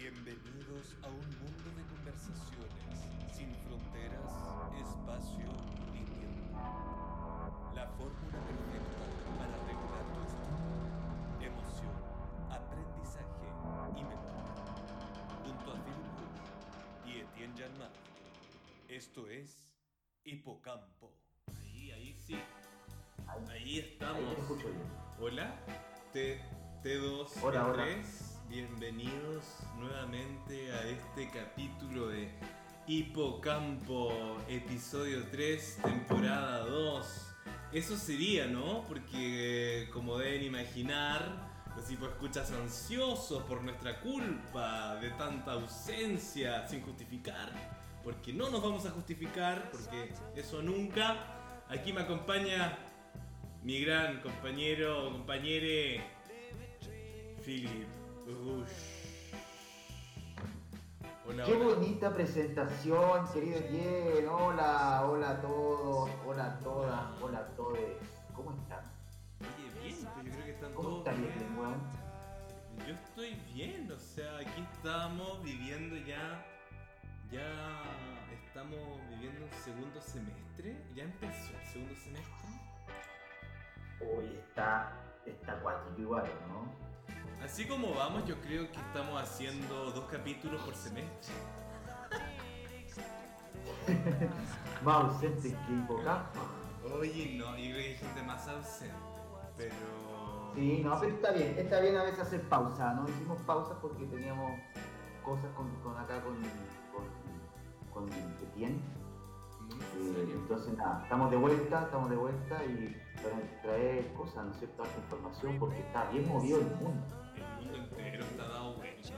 Bienvenidos a un mundo de conversaciones sin fronteras, espacio ni tiempo. La fórmula perfecta para regular tu estado, emoción, aprendizaje y memoria. Junto a Philip Bush y Etienne Janmat. Esto es Hipocampo. Ahí, ahí sí. Ahí Ahí estamos. te escucho bien. Hola, T, T2, Hola, hola. T3. Bienvenidos nuevamente a este capítulo de Hipocampo, episodio 3, temporada 2. Eso sería, ¿no? Porque, como deben imaginar, los escuchas ansiosos por nuestra culpa de tanta ausencia sin justificar. Porque no nos vamos a justificar, porque eso nunca. Aquí me acompaña mi gran compañero, compañere, Philip. Hola, Qué hola. bonita presentación, querido Etienne. Hola, hola a todos, hola a todas, hola a todos. ¿Cómo están? Oye, bien, pues yo creo que están ¿Cómo todos están, bien. Weón? Yo estoy bien, o sea, aquí estamos viviendo ya. Ya estamos viviendo un segundo semestre. Ya empezó el segundo semestre. Hoy está, está acuático igual, ¿no? Así como vamos, yo creo que estamos haciendo dos capítulos por semestre. Más ausente que hipocampo. Oye, no, yo creo que hay gente más ausente. Pero. Sí, no, pero está bien, está bien a veces hacer pausa, ¿no? Hicimos pausas porque teníamos cosas con, con acá con, con, con Etienne. Muy Eh, entonces nada, estamos de vuelta, estamos de vuelta y para traer cosas, ¿no es cierto? Información porque está bien movido el mundo. El mundo entero está dado vuelta.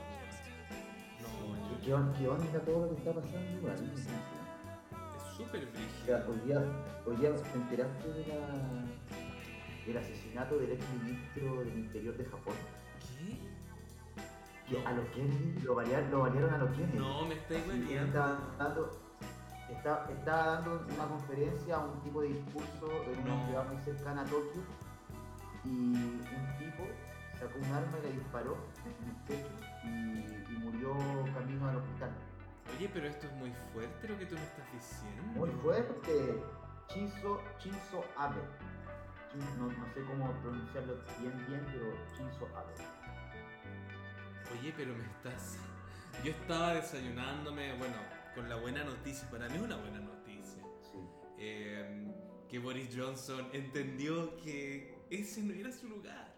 No, yo. ¿Qué, on- qué onda todo lo que está pasando igual? ¿no? Es súper O sea, brígido. hoy día, hoy día te enteraste de la, del asesinato del ex ministro del Interior de Japón. ¿Qué? Que a los Kennedy lo variaron, lo variaron a los Kennedy. No, me estáis Y él hueviando. estaba dando, está- estaba dando una conferencia, un tipo de discurso en una No. ciudad muy cercana a Tokio y un tipo sacó un arma y le disparó en el pecho y, y murió camino al hospital. Oye, pero esto es muy fuerte lo que tú me estás diciendo. Muy fuerte, Shinzo, Shinzo Abe. No, no sé cómo pronunciarlo bien bien, pero Shinzo Abe. Oye, pero me estás. Yo estaba desayunándome, bueno, con la buena noticia, para mí es una buena noticia. Sí. eh, que Boris Johnson entendió que ese no era su lugar.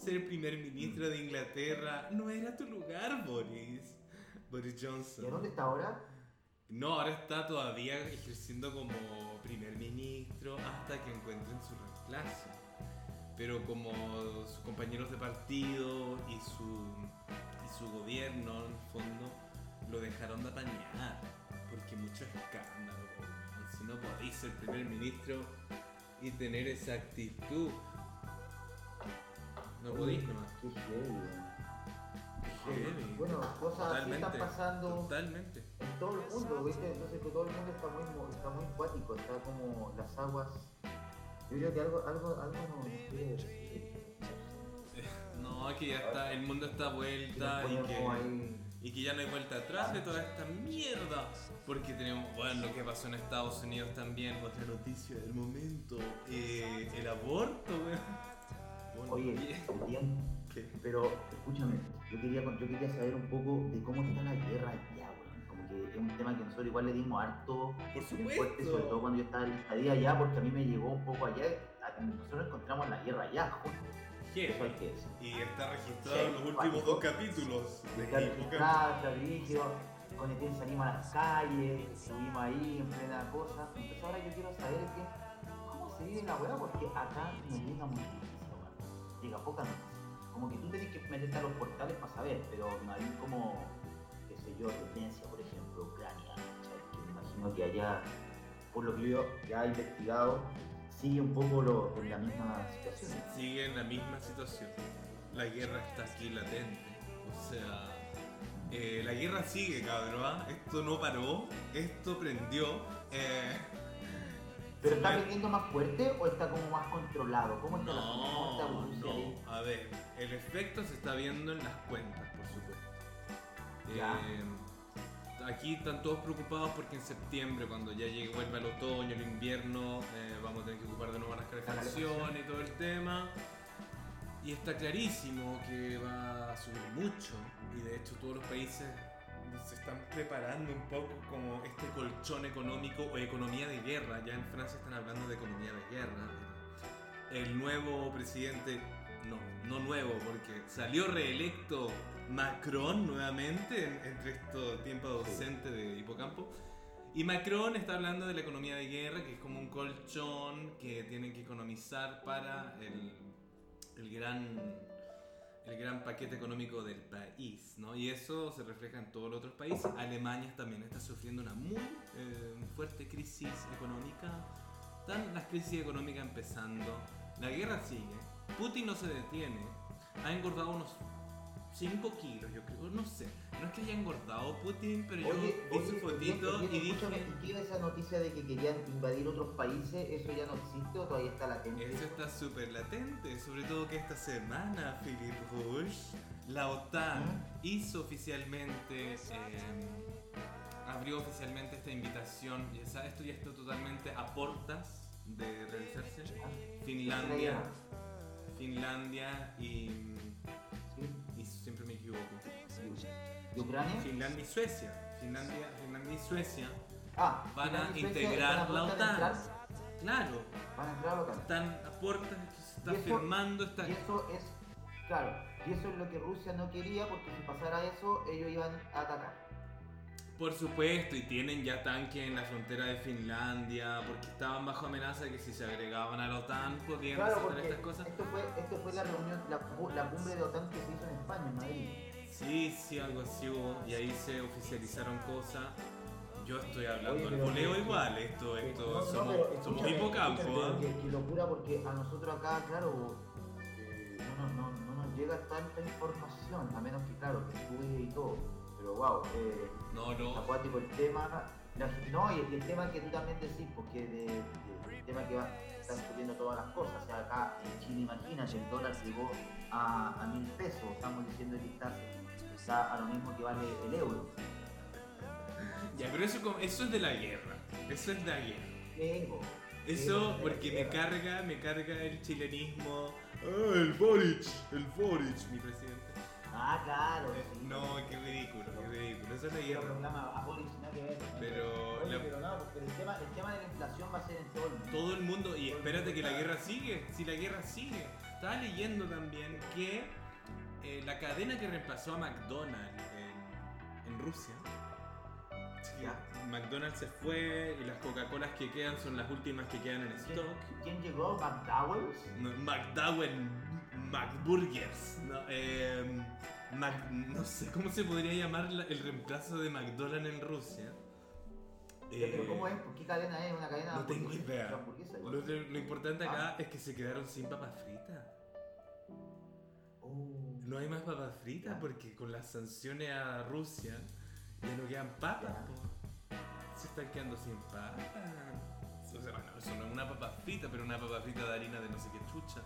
Ser primer ministro de Inglaterra no era tu lugar, Boris. Boris ¿Y a Johnson. dónde está ahora? No, ahora está todavía ejerciendo como primer ministro hasta que encuentren su reemplazo. Pero como sus compañeros de partido y su, y su gobierno, en el fondo, lo dejaron de apañar. Porque mucho escándalo. Si no podéis ser primer ministro y tener esa actitud. No podéis nomás. Qué heavy, weón. Heavy. Bueno, cosas así están pasando Totalmente. en todo el mundo, ¿viste? Entonces que todo el mundo está muy, mo- está muy acuático, está como las aguas. Yo creo que algo, algo, algo nos quiere decir. No, que ya está, el mundo está vuelta y que, y que ya no hay vuelta atrás de toda esta mierda. Porque tenemos, bueno, lo que pasó en Estados Unidos también, otra noticia del momento, eh, el aborto, weón. Oye, bien. bien, ¿Qué? pero escúchame, yo quería, yo quería saber un poco de cómo está la guerra allá, weón. Como que es un tema que nosotros igual le dimos harto Por fuerte, sobre todo cuando yo estaba en estadía allá, porque a mí me llegó un poco allá. a- Nosotros encontramos la guerra allá, joder. Eso hay ¿Qué? que decir. Y está registrado Sí, en los últimos dos capítulos de Está registrado, está rígido, con el salimos a las calles, estuvimos ahí en plena cosa. Entonces ahora yo quiero saber que, cómo se vive la weá, porque acá no llega mucha noticia, weón. Llega poca noticia. Como que tú tenés que meterte a los portales para saber, pero no hay como, qué sé yo, Rusia, por ejemplo, Ucrania, ¿cachai? que me imagino que allá, por lo que yo ya he investigado, sigue un poco lo, en la misma situación. Sigue en la misma situación. La guerra está aquí latente. O sea, eh, la guerra sigue, cabrón. ¿ah? Esto no paró, esto prendió. Eh, ¿Pero está viniendo más fuerte o está como más controlado? ¿Cómo está la ¿Cómo está No, no. A ver, el efecto se está viendo en las cuentas, por supuesto. Ya. Eh, aquí están todos preocupados porque en septiembre, cuando ya llegue, vuelva el otoño, el invierno, eh, vamos a tener que ocupar de nuevo las calefacción y todo el tema. Y está clarísimo que va a subir mucho. Y de hecho todos los países se están preparando un poco como este colchón económico o economía de guerra. Ya en Francia están hablando de economía de guerra. El nuevo presidente, no, no nuevo, porque salió reelecto Macron nuevamente en- entre estos tiempos Sí. ausentes de Hipocampo. Y Macron está hablando de la economía de guerra, que es como un colchón que tienen que economizar para el, el gran el gran paquete económico del país, ¿no? Y eso se refleja en todos los otros países. Alemania también está sufriendo una muy eh, fuerte crisis económica. Están las crisis económicas empezando. La guerra sigue. Putin no se detiene. Ha engordado unos 5 kilos, yo creo. No sé. No es que haya engordado Putin, pero yo Oye, vi oye, su fotito y dije... ¿y era esa noticia de que querían invadir otros países? ¿Eso ya no existe o todavía está latente? Eso está súper latente, sobre todo que esta semana Philip Rouge, la OTAN hizo oficialmente, eh, abrió oficialmente esta invitación, ya sabes, esto ya está totalmente a portas de realizarse. Finlandia, Finlandia y, equivoco. ¿Y Ucrania? Finlandia y Suecia, Finlandia, Finlandia y Suecia, Ah, Van a Finlandia y Suecia integrar a la OTAN. entrar- claro, Van a entrar a la OTAN. están a puertas, se está Y eso- firmando esta... Y eso es, claro, y eso es lo que Rusia no quería porque si pasara eso ellos iban a atacar. Por supuesto, y tienen ya tanques en la frontera de Finlandia, porque estaban bajo amenaza de que si se agregaban a la OTAN podían Claro, hacer porque estas cosas. esto fue, esto fue la reunión, la, la cumbre de OTAN que se hizo en España, en Madrid. Sí, sí, algo así hubo, y ahí se oficializaron cosas. Yo estoy hablando al voleo igual, esto, esto, No, no, somos, pero somos hipocampo, que, que locura porque a nosotros acá, claro, eh, no, nos- no, no nos llega tanta información, a menos que, claro, que estudie y todo. Pero wow, eh, No, no, acuático el tema. la- no, y, y el tema que tú también decís, porque de, de- el tema que va, están subiendo todas las cosas. O sea, acá en Chile, imagínate, el dólar llegó a, a mil pesos. Estamos diciendo que está, está a lo mismo que vale el euro. ya, pero eso, es de la guerra, eso es de la guerra. Ego. Eso porque me carga, me carga el chilenismo. Ah, el Boric, el Boric, mi presidente. Ah, claro. Eh, sí. No, qué ridículo, qué ridículo. Eso es la Pero guerra. programa a Boris, nada que ver. Pero Oye, la- pero no, porque el tema, el tema de la inflación va a ser en todo el mundo. todo el mundo, y espérate que la guerra sigue, si la guerra sigue. Estaba leyendo también que eh, la cadena que reemplazó a McDonald's en, en Rusia, Ya. McDonald's se fue y las Coca-Colas que quedan son las últimas que quedan en ¿Quién, stock. quién llegó? ¿McDowell's? No, McDowell, McBurgers, no, eh, Mac- no sé cómo se podría llamar la- el reemplazo de McDonald's en Rusia. Pero Eh, ¿cómo es? ¿Por qué cadena es? ¿Una cadena no tengo idea. Lo, lo importante acá Ah. es que se quedaron sin papas fritas. Oh. No hay más papas fritas porque con las sanciones a Rusia ya no quedan papas. Po. Se están quedando sin papas. O sea, bueno, eso no es una papa frita, pero una papa frita de harina de no sé qué chucha.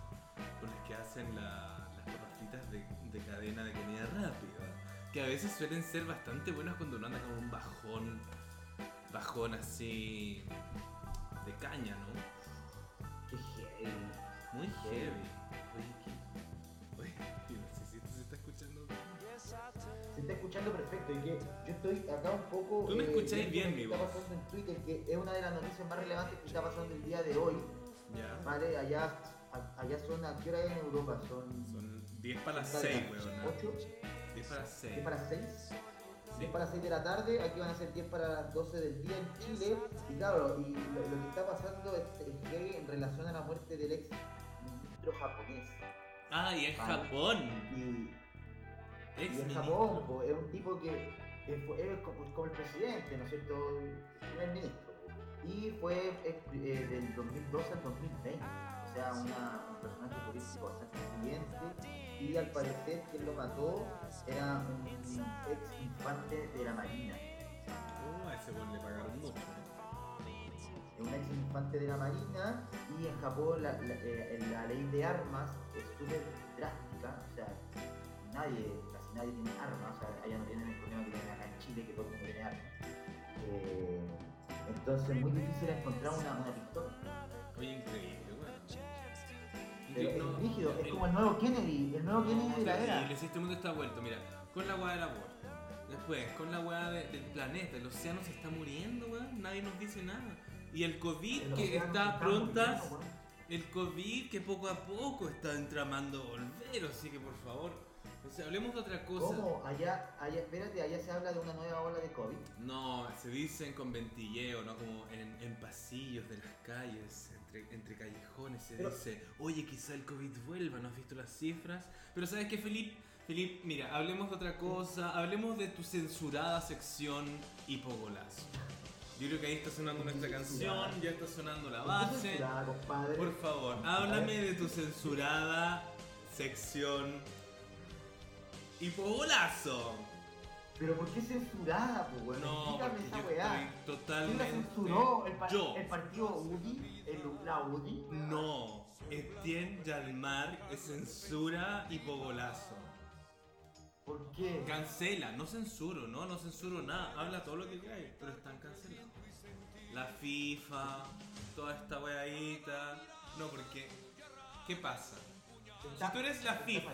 Con las que hacen la- las papas fritas de, de cadena de comida rápida. Que a veces suelen ser bastante buenas cuando uno anda con un bajón. Bajón así. de caña, ¿no? Qué heavy. Muy heavy. Está escuchando perfecto y que yo estoy acá un poco. Tú me eh, escucháis bien, mi está voz. pasando en Twitter, que es una de las noticias más relevantes que está pasando el día de hoy. Ya. Vale, allá, allá son, ¿a qué hora es en Europa? Son. Son 10 para las Dale, 6, weón. 8, 10 para las 6. 10 para 6. Sí. 10 para las 6 de la tarde, aquí van a ser 10 para las 12 del día en Chile. Y claro, y lo, lo que está pasando es, es que en relación a la muerte del ex ministro japonés. Ah, y es Vale. Japón. Y, Ex y en. Japón, po, es un tipo que que fue- es como, como el presidente, ¿no es cierto? Primer ministro. Y fue eh, eh, del 2012 al 2020. O sea, una, un personaje político bastante influyente. Y al parecer quien lo mató era un ex infante de la Marina. Oh, a ese weón le pagaron mucho. ¿no? un ex infante de la Marina y en Japón la, la- eh, la ley de armas es súper drástica, o sea, nadie, nadie tiene armas, o sea, allá no tienen el problema que tienen acá en Chile, que todo el mundo tiene armas. Eh, entonces es muy difícil encontrar una, una pistola. Oye, increíble, weón. Pero Incre- no, es rígido, es como el nuevo Kennedy, el nuevo Kennedy de la era. El sistema mundo está vuelto, mira, con la weá del aborto. Después, con la weá de- del planeta, el océano se está muriendo, weón, nadie nos dice nada. Y el COVID El que está prontas, muriendo, el COVID que poco a poco está entramando volver, así que por favor, o sea, hablemos de otra cosa. ¿Cómo? Allá, allá, espérate, allá se habla de una nueva ola de COVID. No, se dicen con ventilleo, ¿no? Como en, en pasillos de las calles, entre, entre callejones se Pero- dice, oye, quizá el COVID vuelva, ¿no has visto las cifras? Pero ¿sabes qué, Filip? Filip, mira, hablemos de otra cosa, hablemos de tu censurada sección hipogolazo. Yo creo que ahí está sonando nuestra canción, ya está sonando la ¿Por qué base. censurada, compadre? Por favor, háblame de tu censurada sección hipogolazo. Pero ¿por qué censurada, pues, weón? No, Explícame esa weá. estoy ¿Quién totalmente... la censuró? ¿El, pa- Yo. el partido UDI? ¿El, ¿La UDI? No, Etienne Yalmar es censura y pogolazo. ¿Por qué? Cancela, no censuro, no, no censuro nada. Habla todo lo que queráis, pero están cancelados. La FIFA, toda esta weadita. No, porque, ¿qué pasa? Si tú eres la FIFA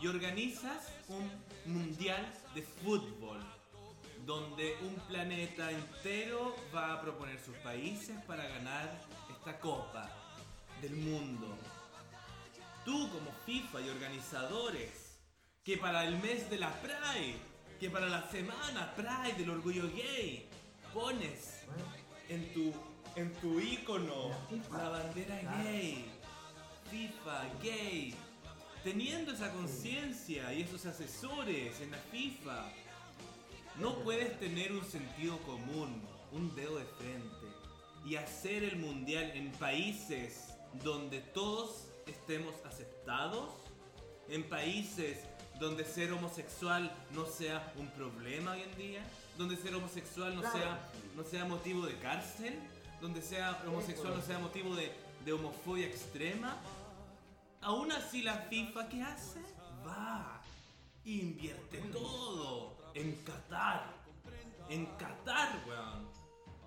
y organizas un mundial de fútbol donde un planeta entero va a proponer sus países para ganar esta copa del mundo. Tú como FIFA y organizadores, que para el mes de la Pride, que para la semana Pride del orgullo gay, pones en tu, en tu icono La la bandera gay. FIFA, gay. Teniendo esa conciencia y esos asesores en la FIFA, no puedes tener un sentido común, un dedo de frente y hacer el mundial en países donde todos estemos aceptados, en países donde ser homosexual no sea un problema hoy en día, donde ser homosexual no Claro. sea no sea motivo de cárcel, donde sea homosexual no sea motivo de, de homofobia extrema. Aún así la FIFA ¿qué hace? Va, invierte todo en Qatar, en Qatar, weón,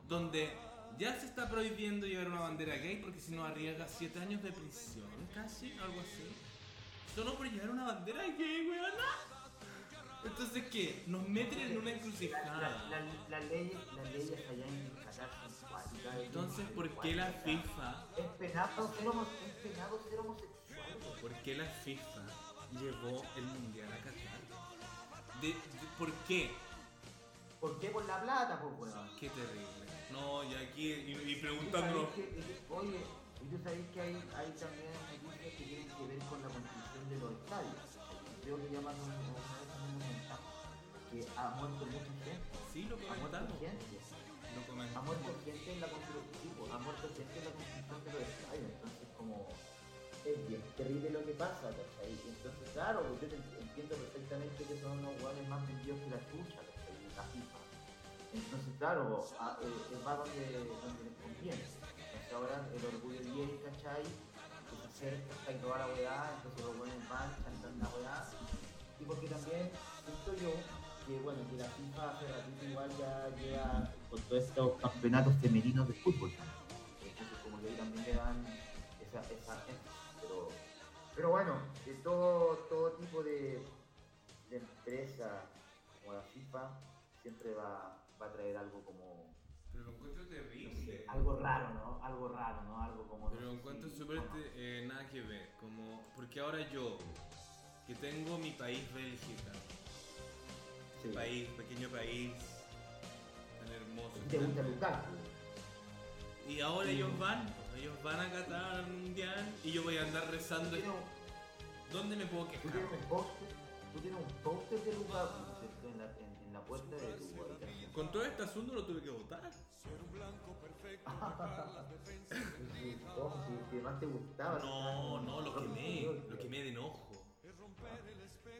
donde ya se está prohibiendo llevar una bandera gay porque si no arriesga 7 años de prisión, casi, algo así. Solo por llevar una bandera gay, weón. Entonces, ¿qué? Nos meten en una la- encrucijada. la- la- Las leyes las leyes allá en Qatar son cuáticas. Entonces, ¿por qué la. FIFA, Es penado ser, homo- es penado ser homosexual. Por qué la FIFA llevó el mundial a Qatar? De, de- ¿Por qué? ¿Por qué? Por la plata, pues, weón. Qué terrible. No, y aquí, y, y preguntándonos. Oye, y tú sabes que hay, hay también noticias que tienen que ver con la construcción de los estadios. Creo que llaman un, un que ha muerto mucha gente. Sí, lo Ha muerto comentamos. gente. Lo Ha comentamos. muerto gente en la construcción, pues, ha muerto gente en la construcción de los estadios. Entonces, como es bien terrible lo que pasa, ¿cachai? Entonces, claro, pues, yo entiendo perfectamente que son unos jugadores más vendidos que la chucha. La FIFA. Entonces, claro, a- eh, eh, va donde, donde les conviene. Entonces ahora el orgullo gay, ¿cachai? Que se acerca, toda la weá, entonces los buenos van, chantan la weá. Y porque también siento yo que bueno, que la FIFA hace ratito igual ya llega con todos estos campeonatos femeninos de fútbol. Entonces como que ahí también le dan esa, esa pero bueno, de todo, todo tipo de, de empresa como la FIFA siempre va, va a traer algo como Pero lo encuentro terrible. algo raro, ¿no? Algo raro, ¿no? Algo como Pero lo encuentro súper bueno, eh, nada que ver. Como, porque ahora yo, que tengo mi país Bélgica, sí. país, pequeño país, tan hermoso. ¿Te gusta Lukaku? Y ahora Sí. ellos van, ellos van a Qatar al mundial y yo voy a andar ¿Tú rezando. tienes un- ¿Dónde me puedo tú quejar? tienes un póster? ¿Tú tienes un póster de Lukaku, ¿no es cierto? En la, en, en la puerta de tu habitación. Con todo este asunto lo tuve que votar. Sí, oh, sí, que más te gustaba. No, no, lo quemé, lo quemé de enojo.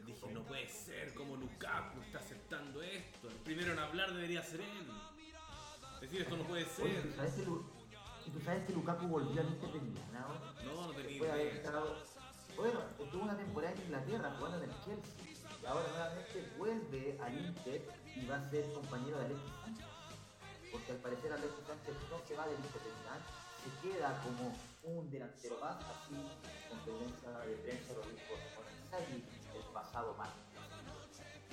Dije, no puede ser como Lukaku está aceptando esto. El primero en hablar debería ser él. Decir esto no puede Oye, ser. ¿tú tú sabes que Lukaku volvió a Inter de Milán ahora? No, no tenía de haber idea. estado... Bueno, estuvo una temporada en Inglaterra jugando en el Chelsea. Y ahora nuevamente vuelve al Inter y va a ser compañero de Alexis Sánchez. Porque al parecer Alexis Sánchez no se va del Inter de Milán, se queda como un delantero más, así conferencia de prensa lo dijo con Inzaghi el pasado martes.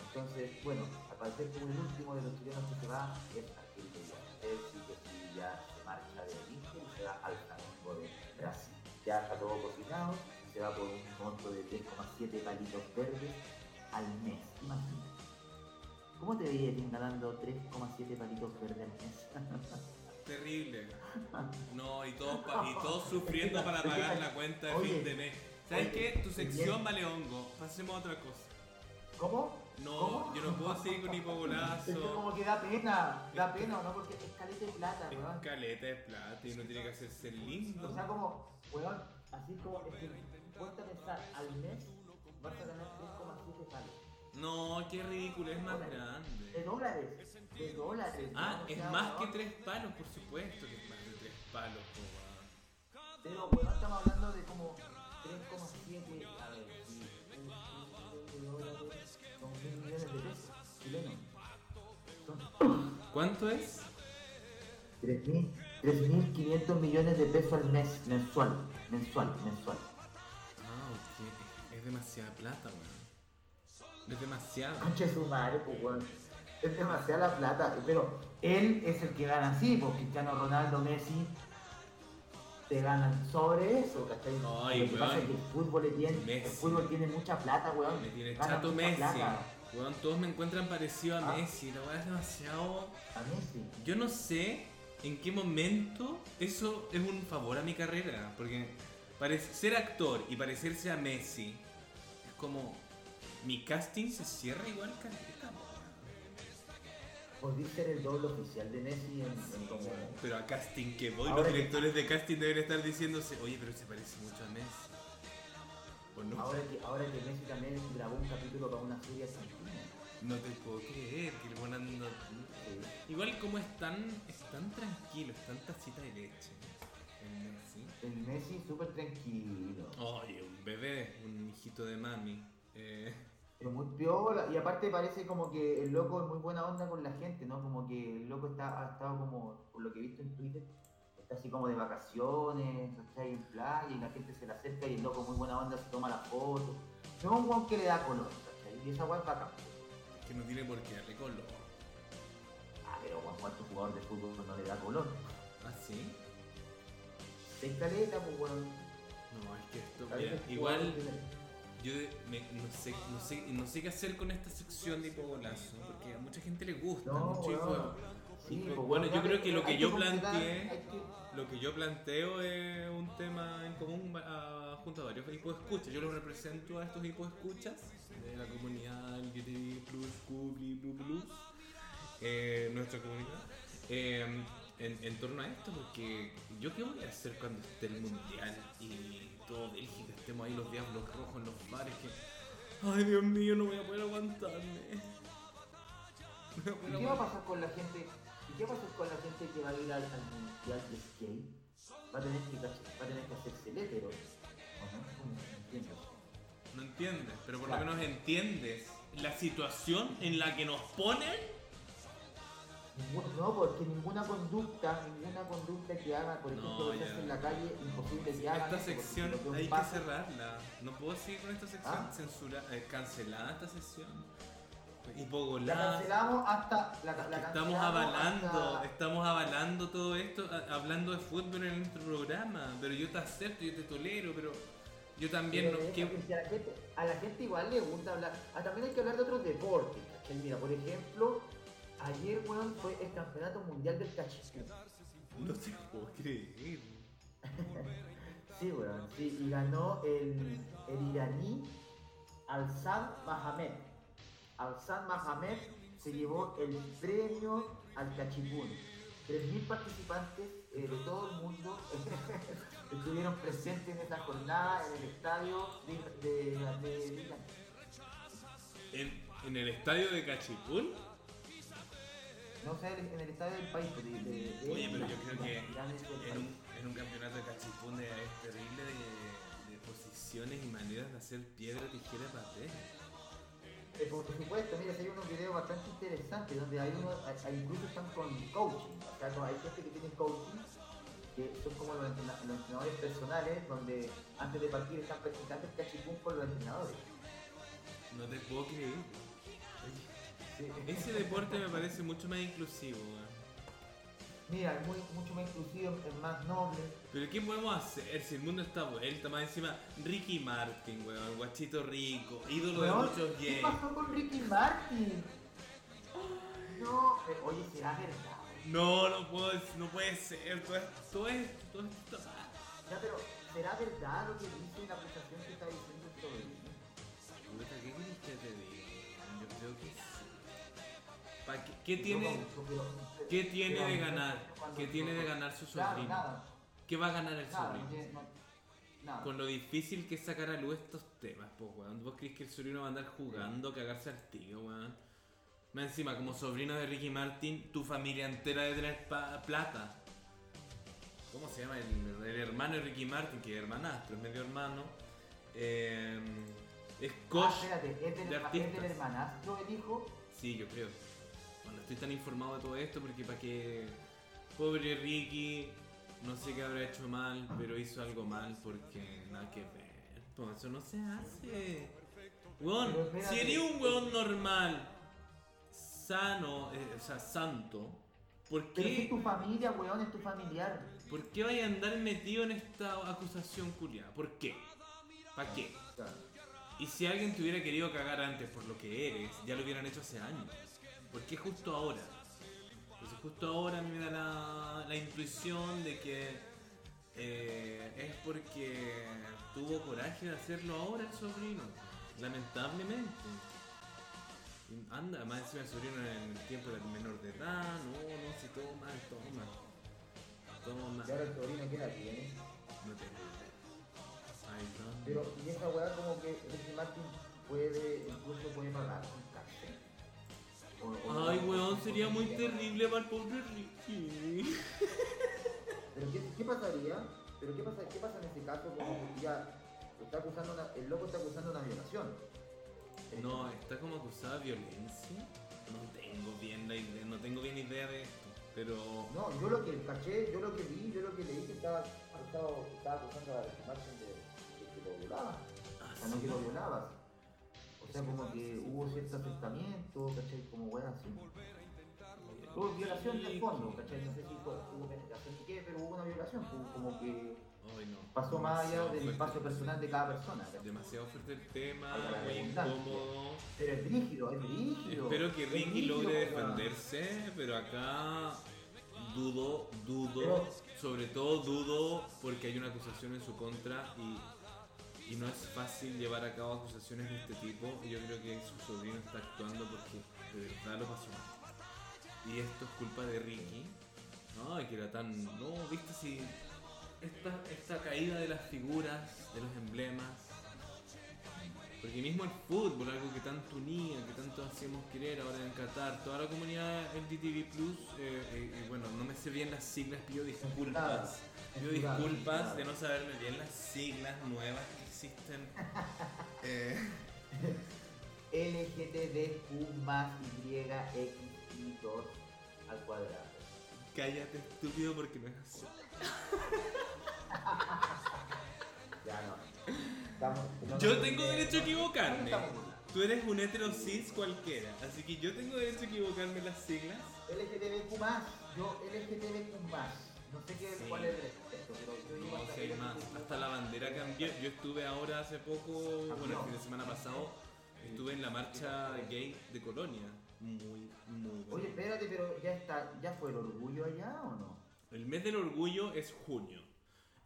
Entonces, bueno, al parecer como el último de los chilenos que se va es Arquero Él sí que sí ya se marcha del Inter va al Flamengo de Brasil. Ya está todo cocinado y se va por un monto de 3,7 palitos verdes al mes. Imagínate. ¿Cómo te veías ganando 3,7 palitos verdes al mes? Terrible. No, y todos, y todos sufriendo para pagar la cuenta de Oye, fin de mes. ¿Sabes oye, qué? Tu sección bien. vale hongo. Pasemos a otra cosa. ¿Cómo? No, ¿Cómo? yo no puedo seguir con Es que hipogolazo. como que da pena, da pena, ¿no? Porque es caleta de plata, Es weón. caleta de plata y uno tiene que hacerse lindo. O sea, como, weón, así como, es que, ponte a pensar, al mes vas a ganar 3,7 palos. No, qué ridículo, es más De grande. dólares, de dólares. Ah, es más que weón, tres palos, por supuesto que es más de tres palos, po, weón. Pero, weón, estamos hablando de como 3,7, ¿Cuánto es? 3.000 3.500 millones de pesos al mes, mensual, mensual, mensual. Ah, ok. Es demasiada plata, weón. Es demasiado. Concha su madre, pues, weón. Es demasiada la plata. Pero él es el que gana así, pues Cristiano Ronaldo, Messi, te ganan sobre eso, ¿cachai? Ay, Lo que pasa es que el fútbol, le tiene, el fútbol tiene mucha plata, weón. Me tiene chato Messi. plata. Weón, todos me encuentran parecido a Ah. Messi. La weá es demasiado. A Messi. Yo no sé en qué momento eso es un favor a mi carrera. Porque ser actor y parecerse a Messi es como. Mi casting se cierra igual caleta, weón. Podría ser el doble oficial de Messi en, en como... Pero a casting que voy, Ahora los que- directores de casting deben estar diciéndose, oye, pero se parece mucho a Messi. Ahora que, ahora que Messi también grabó un capítulo para una serie argentina. No te puedo creer que el buen. Igual como es tan, es tan tranquilo, es tan tacita de leche. El Messi. El Messi súper tranquilo. Oye, un bebé, un hijito de mami. Eh, Pero muy piola, y aparte parece como que el loco es muy buena onda con la gente, ¿no? Como que el loco está, ha estado como, por lo que he visto en Twitter, está así como de vacaciones, está ahí en playa y la gente se le acerca y el loco muy buena onda se toma la foto. No es un guan que le da color, ¿cachai? Y esa guan es bacán. que no tiene por qué darle color. Ah, pero guan, ¿cuántos jugadores de fútbol no le da color? ¿Ah, sí? Seis caleta, pues weón. No, es que esto, mira, igual yo de- me- no, sé, no, sé, no sé qué hacer con esta sección de hipogolazo, porque a mucha gente le gusta, No, mucho weón. Sí, pues, bueno, yo creo que lo que yo planteé, lo que yo planteo es un tema en común a- junto a varios hipoescuchas. Yo los represento a estos hipoescuchas de la comunidad LGTB plus, Plus, eh, nuestra comunidad, eh, en, en torno a esto, porque yo qué voy a hacer cuando esté el mundial y todo Bélgica estemos ahí los diablos rojos en los bares que, ay Dios mío, no voy a poder aguantarme. ¿Y qué va a pasar con la gente? ¿Y qué va a pasar con la gente que va a ir al, al mundial de skate? Va a tener que, va a tener que hacerse el hétero. ¿O no? Entiendo. No entiendes, pero por Claro. lo menos entiendes la situación en la que nos ponen. No, porque ninguna conducta, ninguna conducta que haga, por ejemplo, No, en la calle, imposible que hagan. Esta eso, sección hay que cerrarla. No puedo seguir con esta sección Ah. censura, eh, cancelada esta sección. La Hipogolada. cancelamos hasta. La, la Estamos avalando, hasta- estamos avalando todo esto, a- hablando de fútbol en nuestro programa. Pero yo te acepto, yo te tolero, pero yo también Pero no que si a, la gente, a la gente igual le gusta hablar. Ah, también hay que hablar de otros deportes, ¿cachai? Mira, por ejemplo, ayer, weón, fue el campeonato mundial del cachipún. No te puedo creer. Sí, weón, sí, y ganó el, el iraní Alsan Mahamed. Alsan Mahamed se llevó el premio al cachipún. 3.000 participantes eh, de todo el mundo estuvieron presentes en esta jornada en el estadio de, de, de- de Irán. ¿En, en el estadio de Cachipún? No sé, en el estadio del país. De, de- Oye, pero yo creo que en un, en un campeonato de cachipún es terrible de, de posiciones y maneras de hacer piedra, tijera, papel. Eh, por supuesto, mira, hay unos videos bastante interesantes donde hay unos, incluso están con coaching, o sea, hay gente que tiene coaching, que son como los, entrena- los entrenadores personales, donde antes de partir están practicando el cachipún con los entrenadores. No te puedo creer. Sí. Ese deporte me parece mucho más inclusivo, weón. Mira, es muy, mucho más inclusivo, es más noble. Pero ¿qué podemos hacer si el mundo está vuelta? Más encima, Ricky Martin, weón, guachito rico, ídolo de muchos ¿Qué gays. pasó con Ricky Martin? No, eh, oye, será verdad. No, no puedo, no puede ser, todo esto, todo esto, todo esto. Ya, pero ¿será verdad lo que dice la acusación que está diciendo el sobrino? Puta, ¿qué querés que te diga? Yo creo que sí. Pa' qué, ¿Qué tiene, pero- qué tiene pero- de ganar? ¿Qué tiene de ganar su Claro, sobrino? ¿Qué va a ganar el nada, no sobrino? tiene- no- nada. Con lo difícil que es sacar a luz estos temas, pues, weón. ¿Vos crees que el sobrino va a andar jugando, cagarse al tío, weón? Más encima, como sobrino de Ricky Martin, tu familia entera debe tener pa- plata. ¿Cómo se llama? El, el hermano de Ricky Martin, que es hermanastro, es medio hermano. Eh, es Ah, coach. espérate, ¿es del, de es del artistas. hermanastro el hijo? Sí, yo creo. Bueno, estoy tan informado de todo esto porque para que pobre Ricky, no sé qué habrá hecho mal, pero hizo algo mal porque nada que ver. Pues eso no se hace. Weón, Pero si eres un weón normal, sano, eh, o sea, santo, ¿por Pero si es qué, tu familia, weón, es tu familiar. ¿por qué vaya a andar metido en esta acusación culiada? ¿Por qué? ¿Para qué? Y si alguien te hubiera querido cagar antes por lo que eres, ya lo hubieran hecho hace años. ¿Por qué justo ahora? Entonces justo ahora a mí me da la, la intuición de que eh, es porque tuvo coraje de hacerlo ahora el sobrino. Lamentablemente. Y Anda, más encima el sobrino en el tiempo era menor de edad, no, no, si todo mal, todo mal. Todo mal. Y ahora el sobrino, ¿qué edad tiene? No tengo idea. Pero, y esa weá como que Ricky Martin puede, incluso puede pagar Ay, weón, sería muy terrible para el pobre Ricky. Pero ¿qué, qué pasaría? Pero ¿qué pasa, qué pasa en este caso como que ya está acusando una, el loco está acusando una violación? No, está como acusada de violencia. No tengo bien la idea, no tengo bien idea de esto. Pero. No, yo lo que caché, yo lo que vi, yo lo que leí que estaba, estaba, estaba acusando a Ricky Martin de, de que lo violaba. Ah, O sea, no que lo violabas. O sea, como que hubo cierto acercamiento, ¿cachai? Como weá así. Hubo violación en el fondo, ¿cachai? No sé si fue, hubo penetración ni qué, pero hubo una violación, hubo como que Ay, no. pasó más allá del espacio personal de cada persona. ¿cachai? Demasiado fuerte el tema, muy incómodo. Pero es rígido, es rígido. Espero que Ricky logre defenderse, pero acá dudo, dudo, Pero- sobre todo dudo porque hay una acusación en su contra y, y no es fácil llevar a cabo acusaciones de este tipo. Y yo creo que su sobrino está actuando porque de verdad lo pasó mal. Y esto es culpa de Ricky. Ay, que era tan. No, viste si. Esta, esta caída de las figuras, de los emblemas, porque mismo el fútbol, algo que tanto unía, que tanto hacíamos querer ahora en Qatar, toda la comunidad LGTB Plus, eh, eh, y bueno, no me sé bien las siglas, pido disculpas. Pido disculpas de no saberme bien las siglas nuevas que existen. Eh, LGTBQ más Y, X y 2 al cuadrado. cállate estúpido porque no es así. Ya no. Estamos- Yo tengo derecho a equivocarme. Tú eres un hetero cis cualquiera, así que yo tengo derecho a equivocarme en las siglas. LGTBQ más, yo LGTBQ más. No sé qué, Sí. cuál es el resto, No, hay más. Hasta la bandera cambió. Yo estuve ahora hace poco, bueno, el fin de semana pasado, estuve en la marcha gay de Colonia. Muy, muy Oye, bueno. espérate, pero ya está, ¿ya fue el orgullo allá o no? El mes del orgullo es junio.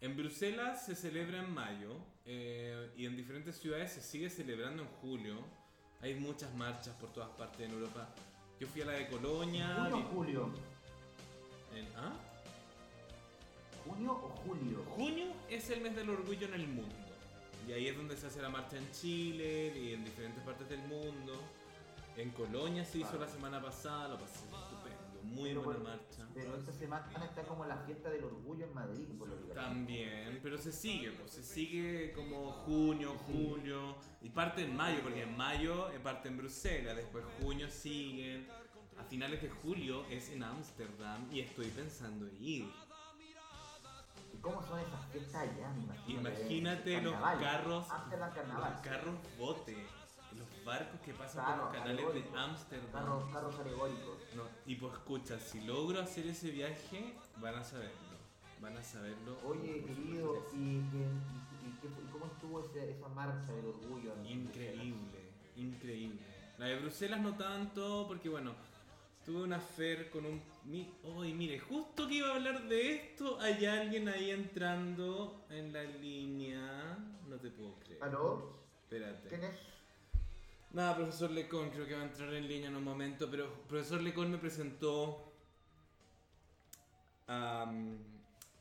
En Bruselas se celebra en mayo eh, y en diferentes ciudades se sigue celebrando en julio. Hay muchas marchas por todas partes en Europa. Yo fui a la de Colonia. ¿Junio o vi- julio? en- ¿ah? ¿Junio o julio? Junio es el mes del orgullo en el mundo. Y ahí es donde se hace la marcha en Chile y en diferentes partes del mundo. En Colonia se hizo Claro. la semana pasada, lo pasé estupendo. muy Pero buena marcha. Pero esta semana está como la fiesta del orgullo en Madrid, por lo que. También, pero se sigue, pues se sigue como junio, julio, y parte en mayo, porque en mayo eh, parte en Bruselas, después junio siguen, a finales de julio es en Ámsterdam y estoy pensando en ir. ¿Y cómo son esas fiestas allá? Me Imagínate los carros, los carros bote, los barcos que pasan por los canales de. Ámsterdam. Carros, carros alegóricos. No, y pues escucha, si logro hacer ese viaje, van a saberlo. Van a saberlo. Oye, querido, ¿y, qué- y- y cómo estuvo ese- esa marcha del orgullo? Increíble, increíble. La de Bruselas no tanto, porque bueno, tuve una fer con un... mi- Uy, mire, justo que iba a hablar de esto, hay alguien ahí entrando en la línea. No te puedo creer. ¿Aló? Espérate. ¿Quién es? Nada, profesor Lecon, creo que va a entrar en línea en un momento, pero profesor Lecon me presentó a,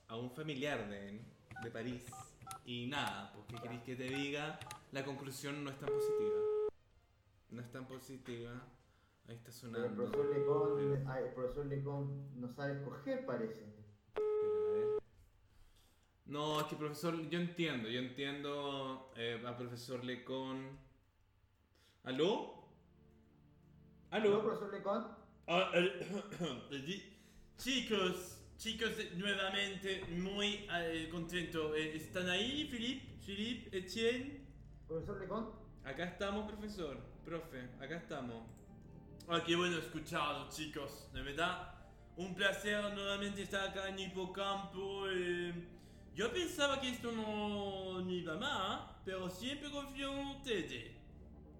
a un familiar de él, de París. Y nada, pues ¿qué queréis que te diga? La conclusión no es tan positiva. No es tan positiva. Ahí está El profesor Lecon, ah, el profesor Lecon no sabe escoger, parece. No, es que profesor, yo entiendo, yo entiendo eh, a profesor Lecon. ¿Aló? ¿Aló, ¿Aló? profesor Lecon? Ah, di- chicos, chicos, nuevamente muy eh, contento. Eh, ¿Están ahí, Philippe? Philippe, Etienne? ¿Profesor Lecon? Acá estamos, profesor. Profe, acá estamos. Ah, qué bueno escucharlo, chicos. De verdad, un placer nuevamente estar acá en Hipocampo. eh. yo pensaba que esto no, no iba mal, pero siempre confío en ustedes.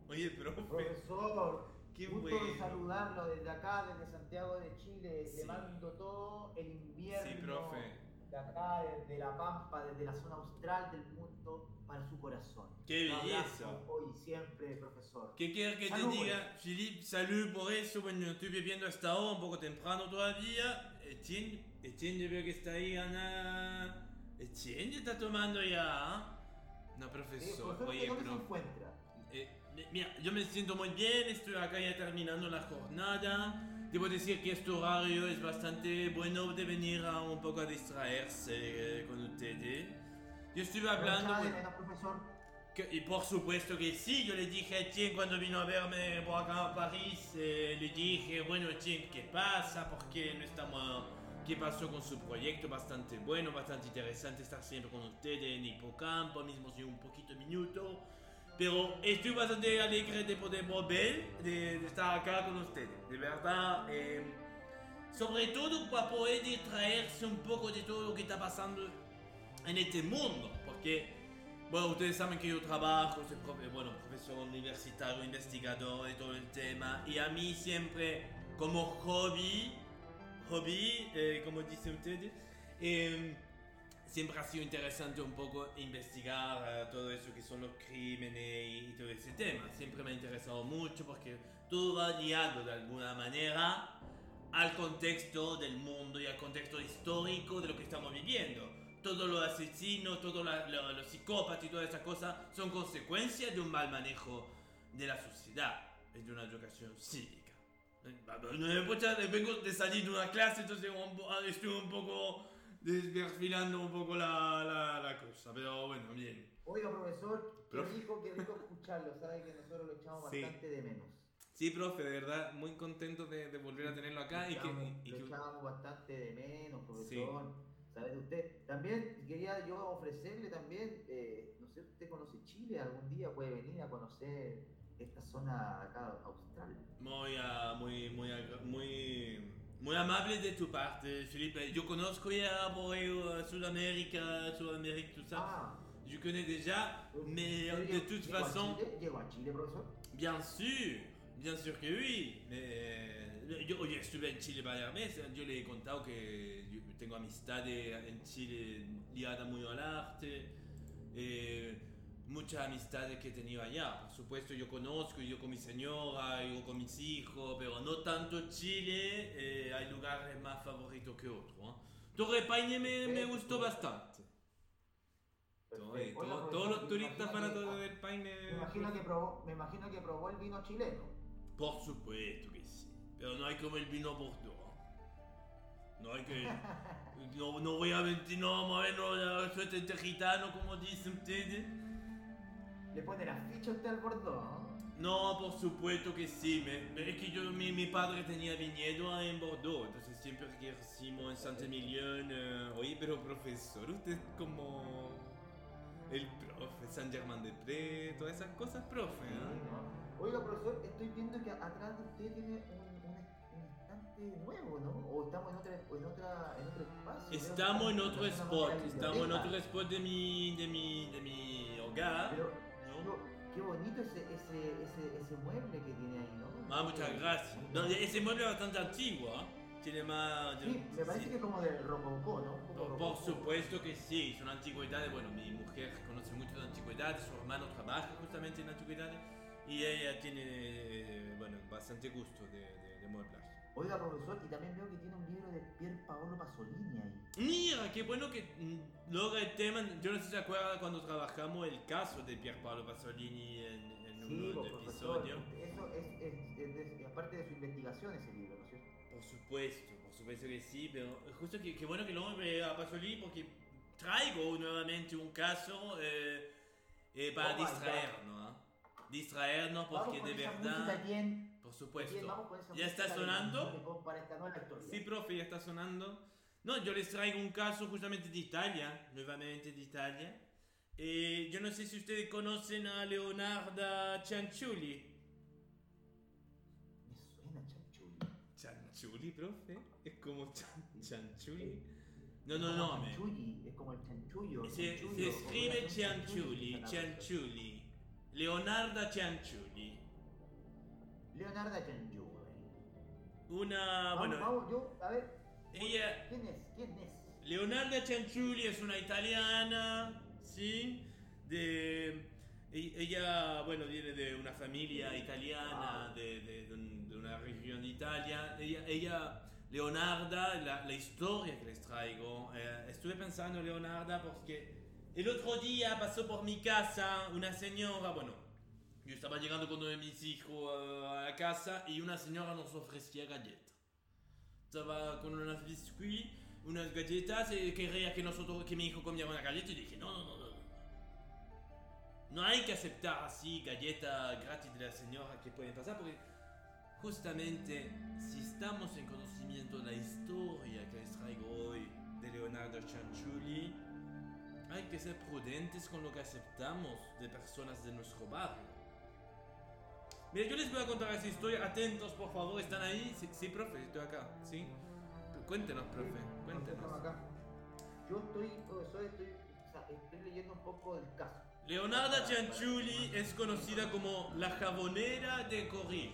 Oye, profe. Profesor, Qué gusto bueno. de saludarlo desde acá, desde Santiago de Chile. Sí. Le mando todo el invierno. Sí, profe. De acá, desde La Pampa, desde la zona austral del mundo, para su corazón. ¡Qué Un belleza! Hoy y siempre, profesor. ¿Qué quieres que Salud, te diga, Philippe? Salud por eso. Bueno, estoy bebiendo hasta ahora, un poco temprano todavía. Etienne, Etienne, veo que está ahí, Ana. Etienne está tomando ya. No, Eh, profesor. profesor, Oye, ¿dónde se profe. encuentra? Eh, mi- mira, yo me siento muy bien, estoy acá ya terminando la jornada. Debo decir que este horario es bastante bueno de venir a un poco a distraerse eh, con ustedes. Yo estuve ¿Lo hablando... con- menos, profesor? Que- y por supuesto que sí, yo le dije a Etienne cuando vino a verme por acá a París, eh, le dije, bueno Etienne, ¿qué pasa? ¿Por qué no estamos... ¿Qué pasó con su proyecto? Bastante bueno, bastante interesante estar siempre con ustedes en Hipocampo, mismo si un poquito minuto. Pero estoy bastante alegre de poder volver, de, de estar acá con ustedes. De verdad, eh, sobre todo para poder distraerse un poco de todo lo que está pasando en este mundo. Porque bueno, ustedes saben que yo trabajo, soy profe- bueno, profesor universitario, investigador de todo el tema, y a mí siempre como hobby, hobby, eh, como dicen ustedes, eh, siempre ha sido interesante un poco investigar eh, todo eso que son los crímenes y, y todo ese tema. Siempre me ha interesado mucho porque todo va liado de alguna manera al contexto del mundo y al contexto histórico de lo que estamos viviendo. Todos los asesinos, todos la- lo- los psicópatas y todas esas cosas son consecuencias de un mal manejo de la sociedad y de una educación cívica. No me puedo- vengo de salir de una clase, entonces po- estoy un poco desperfilando un poco la, la, la cosa, pero bueno, bien. Oiga, profesor, qué Profe. rico, qué rico escucharlo. Sabe que nosotros lo echamos Sí. bastante de menos. Sí, profe, de verdad, muy contento de, de volver a tenerlo acá y que, y lo que- echábamos bastante de menos, profesor. ¿Sabe de usted? También quería yo ofrecerle también, eh, no sé, ¿usted conoce Chile? ¿Algún día puede venir a conocer esta zona acá austral? Muy, muy, muy, ag- muy, muy amable de tu parte, Felipe. Yo conozco ya por eh, Sudamérica, Sudamérica, tout ça. Ah, Je connais déjà, mais ¿usted de toute façon, Chile? ¿Llegó a Chile, profesor? bien sûr, bien sûr que oui. Mais, yo, oye, estuve en Chile varias veces. Yo le he contado que yo tengo amistades en Chile ligadas muy al arte. eh, muchas amistades que he tenido allá. Por supuesto, yo conozco, yo con mi señora, yo con mis hijos, pero no tanto Chile. eh, hay lugares más favoritos que otros. Torre Paine me, me gustó bastante. todo- todos los turistas para todo el paine. Me imagino, que probó, me imagino que probó el vino chileno. Por supuesto que sí. Pero no hay como el vino Bordeaux. No hay que. No, no voy a mentir, no vamos a ver no, suerte de gitano, como dicen ustedes. Le pone la ficha usted al bordón, ¿no? Por supuesto que sí. Me- es que yo, mi, mi padre tenía viñedo en Bordeaux, entonces siempre que hicimos en Saint-Emilion. eh, Oye, pero profesor, usted es como el profe, San Germán de Pré, todas esas cosas, profe, Sí, ¿no? Oiga, profesor, estoy viendo que atrás de usted tiene un nuevo, ¿no? O estamos en, otra, en, otra, en otro espacio. Estamos en otro spot, de estamos en otro spot de mi, de mi, de mi hogar. Pero, ¿no? pero qué bonito ese, ese, ese, ese mueble que tiene ahí, ¿no? Ah, muchas gracias. No, ese mueble es bastante antiguo, ¿eh? Tiene más... Sí, me parece sí. que es como del rococó, ¿no? Poco Por, rococó. supuesto que sí, son antigüedades. Bueno, mi mujer conoce mucho de antigüedades, su hermano trabaja justamente en antigüedades y ella tiene, bueno, bastante gusto de, de, de. Oiga, profesor, y también veo que tiene un libro de Pier Paolo Pasolini ahí. Mira, qué bueno que mm, logra el tema. Yo no sé si se acuerda cuando trabajamos el caso de Pier Paolo Pasolini en, en Sí, uno pues, episodio. eso es, es, es, es- parte de su investigación ese libro, ¿no es cierto? Por supuesto, por supuesto que sí, pero justo que, que bueno que lo nombre a Pasolini porque traigo nuevamente un caso eh, eh, para Oh distraernos, ¿ah? Distraernos porque de verdad, bien. por bien, supuesto. vamos con esa ¿Ya está sonando? Para esta nueva historia. Sí, profe, ya está sonando. No, yo les traigo un caso justamente de Italia, nuevamente de Italia. Eh, yo no sé si ustedes conocen a Leonarda Cianciulli. Me suena chanchulli. ¿Chanchuli, profe? Es como chan- chanchuli. No, no, no, me. chanchulli, Es como el chanchullo. Se, chanchullo, se escribe una- Cianciulli, suena- Cianciulli. Leonarda Cianciulli. Una, Vamos, Ah, bueno, vamos, yo, a ver, ella, ¿quién es? ¿Quién es? Leonarda Cianciulli es una italiana, ¿sí? De, e- ella, bueno, viene de una familia italiana, de, de- de de una región de Italia. Ella, ella Leonarda, la, la historia que les traigo, eh, estuve pensando en Leonarda porque el otro día pasó por mi casa una señora, bueno, yo estaba llegando con uno de mis hijos eh, a la casa y una señora nos ofrecía galletas. Estaba con unos biscuits, unas galletas y quería que nosotros, que mi hijo comiera una galleta y dije, no, no, no. no. No hay que aceptar así galletas gratis de la señora que pueden pasar porque justamente si estamos en conocimiento de la historia que les traigo hoy de Leonardo Cianciulli, hay que ser prudentes con lo que aceptamos de personas de nuestro barrio. Mira, yo les voy a contar esa historia. Atentos, por favor. ¿Están ahí? Sí, sí, profe, estoy acá. Sí. Cuéntenos, profe. Cuéntenos. Yo estoy, profesor, estoy, estoy leyendo un poco del caso. Leonarda Cianciulli es conocida como la jabonera de Corrillo,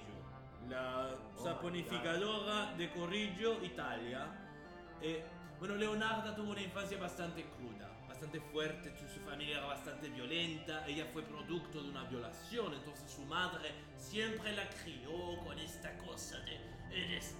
la saponificadora de Corrillo, Italia. Eh, bueno, Leonarda tuvo una infancia bastante cruda, bastante fuerte, su, familia era bastante violenta, ella fue producto de una violación, entonces su madre siempre la crió con esta cosa de eres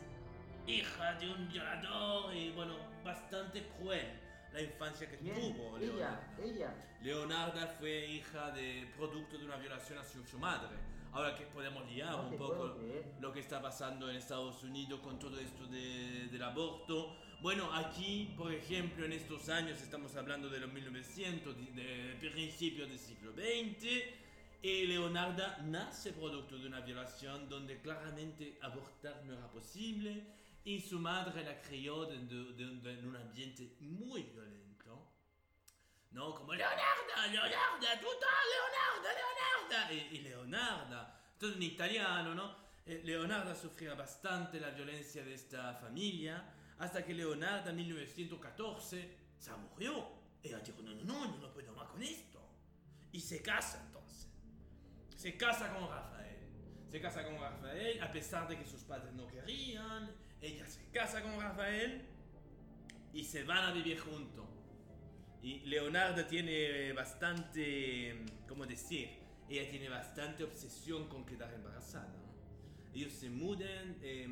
hija de un violador y bueno, bastante cruel la infancia que ¿Quién? tuvo Ella, Leonarda. ella. Leonarda fue hija de producto de una violación hacia su madre. Ahora que podemos liar No un te poco lo que está pasando en Estados Unidos con todo esto de- del aborto. Bueno, aquí, por ejemplo, en estos años, estamos hablando de los 1900, de, principios del siglo XX, y Leonarda nace producto de una violación donde claramente abortar no era posible, y su madre la crió en un ambiente muy violento. No, como Leonarda, Leonarda, estás, Leonarda, Leonarda. Y, y Leonarda, todo en italiano, ¿no? Eh, Leonarda sufría bastante la violencia de esta familia, hasta que Leonarda en 1914 se murió. Ella dijo, no, no, no, yo no puedo más con esto. Y se casa entonces. Se casa con Rafael. Se casa con Rafael, a pesar de que sus padres no querían. Ella se casa con Rafael y se van a vivir juntos. Y Leonardo tiene bastante, ¿cómo decir? Ella tiene bastante obsesión con quedar embarazada. Ellos se mudan. eh,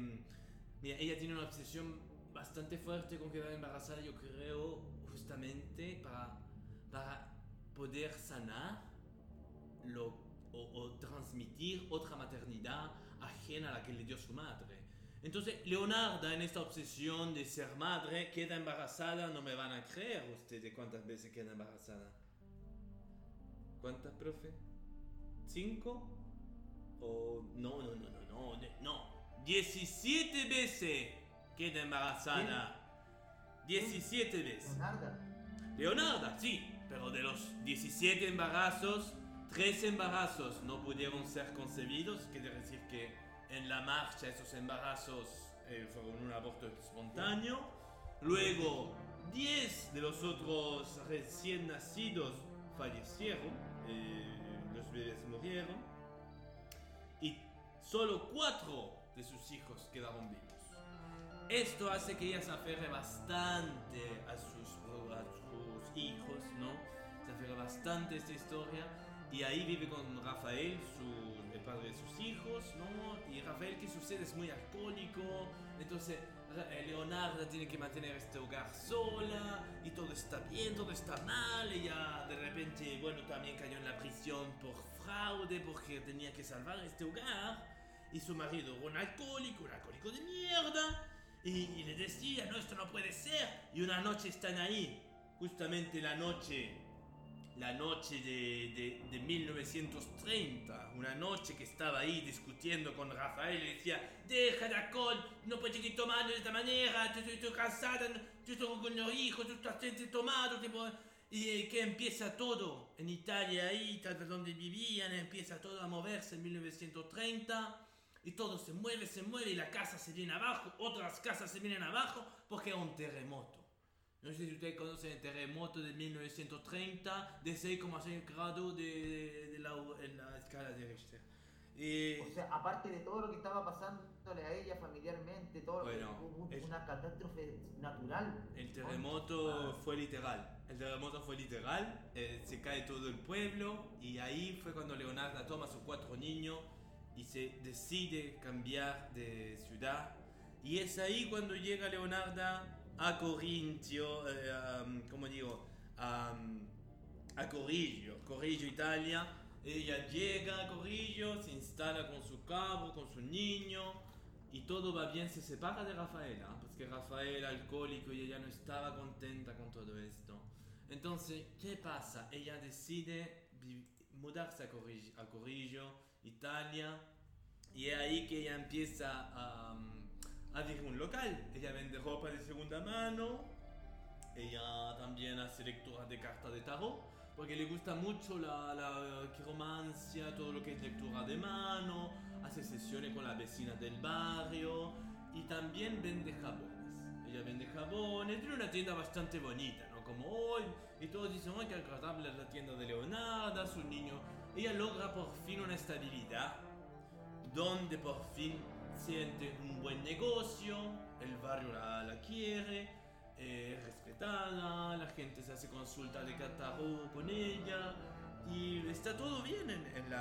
mira, ella tiene una obsesión bastante fuerte con quedar embarazada, yo creo, justamente para, para poder sanar lo, o, o transmitir otra maternidad ajena a la que le dio su madre. Entonces, Leonarda, en esta obsesión de ser madre, queda embarazada. No me van a creer ustedes cuántas veces queda embarazada. ¿Cuántas, profe? ¿Cinco? O no, no, no, no, no, no. 17 veces queda embarazada. 17 veces. Leonarda. Leonarda, sí, pero de los 17 embarazos, 3 embarazos no pudieron ser concebidos, quiere decir que en la marcha esos embarazos eh, fueron un aborto espontáneo. Luego, 10 de los otros recién nacidos fallecieron, eh, los bebés murieron, y solo 4 de sus hijos quedaron vivos. Esto hace que ella se aferre bastante a sus, a sus hijos, ¿no? Se aferra bastante a esta historia. Y ahí vive con Rafael, su, el padre de sus hijos, ¿no? Y Rafael, ¿qué sucede? Es muy alcohólico. Entonces, eh, Leonarda tiene que mantener este hogar sola. Y todo está bien, todo está mal. Ella, de repente, bueno, también cayó en la prisión por fraude porque tenía que salvar este hogar. Y su marido un alcohólico, un alcohólico de mierda. Y, y le decía, no, esto no puede ser. Y una noche están ahí, justamente la noche, la noche de, de, de 1930. Una noche que estaba ahí discutiendo con Rafael. Le decía, deja de alcohol, no puedes seguir tomando de esta manera. Estoy, estoy cansada, yo estoy con los hijos, tú estás tomado. tipo, y eh, que empieza todo en Italia, ahí, tal donde vivían, empieza todo a moverse en 1930 y todo se mueve, se mueve y la casa se viene abajo, otras casas se vienen abajo porque hay un terremoto. No sé si ustedes conocen el terremoto de 1930 de 6,6 grados de, de- de la, en la escala de Richter. Eh, O sea, aparte de todo lo que estaba pasándole a ella familiarmente, todo Bueno, hubo es- una catástrofe natural. El terremoto fue literal. El terremoto fue literal. eh, se cae todo el pueblo. Y ahí fue cuando Leonarda toma a sus cuatro niños y se decide cambiar de ciudad. Y es ahí cuando llega Leonarda a Corintio, eh, am, ¿cómo digo? Am, a Corrillo, Corrillo, Italia. Ella llega a Corrillo, se instala con su cabo, con su niño, y todo va bien. Se separa de Rafaela, porque Rafael alcohólico y ella no estaba contenta con todo esto. Entonces, ¿qué pasa? Ella decide mudarse a Corrillo, a Corrillo, Italia, y es ahí que ella empieza a, abrir un local. Ella vende ropa de segunda mano, ella también hace lecturas de cartas de tarot, porque le gusta mucho la, la quiromancia, todo lo que es lectura de mano, hace sesiones con las vecinas del barrio y también vende jabones. Ella vende jabones, tiene una tienda bastante bonita, ¿no? Como hoy, y todos dicen, ¡ay, qué agradable es la tienda de Leonarda, su niño! Ella logra por fin una estabilidad, donde por fin siente un buen negocio, el barrio la, quiere, es respetada, la gente se hace consulta de catarro con ella y está todo bien en, en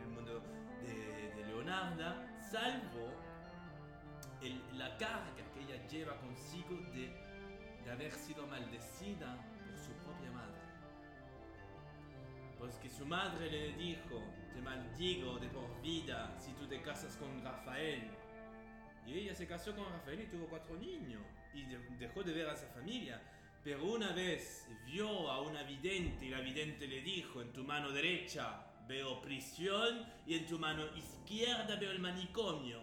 el mundo de, de Leonarda, salvo el- la carga que ella lleva consigo de, de haber sido maldecida Pues que su madre le dijo, te maldigo de por vida si tú te casas con Rafael. Y ella se casó con Rafael y tuvo cuatro niños. Y de- dejó de ver a esa familia. Pero una vez vio a una vidente y la vidente le dijo, en tu mano derecha veo prisión y en tu mano izquierda veo el manicomio.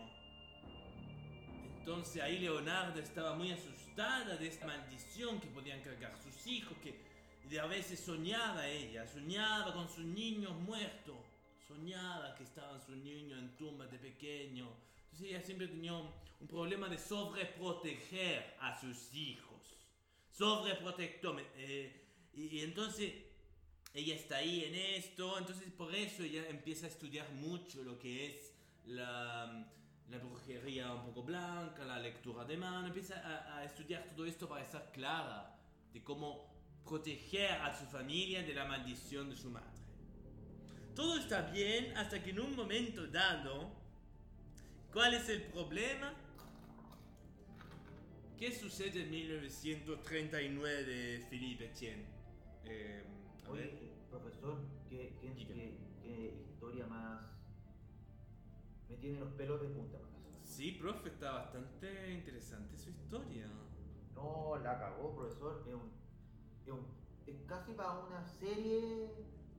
Entonces ahí Leonardo estaba muy asustada de esta maldición que podían cargar sus hijos, que de a veces soñaba ella, soñaba con sus niños muertos, soñaba que estaban sus niños en tumbas de pequeño. Entonces ella siempre tenía un, problema de sobreproteger a sus hijos, sobreprotector. eh, y, y entonces ella está ahí en esto, entonces por eso ella empieza a estudiar mucho lo que es la, la brujería un poco blanca, la lectura de mano, empieza a estudiar todo esto para estar clara de cómo proteger a su familia de la maldición de su madre. Todo está bien hasta que en un momento dado, ¿cuál es el problema? ¿Qué sucede en 1939, Philippe Etienne? Eh, a ver. Oye, profesor, ¿qué, qué, qué- qué historia más... Me tiene los pelos de punta, profesor. Sí, profe, está bastante interesante su historia. No, la cagó, profesor. Es, un, es, un- es casi para una serie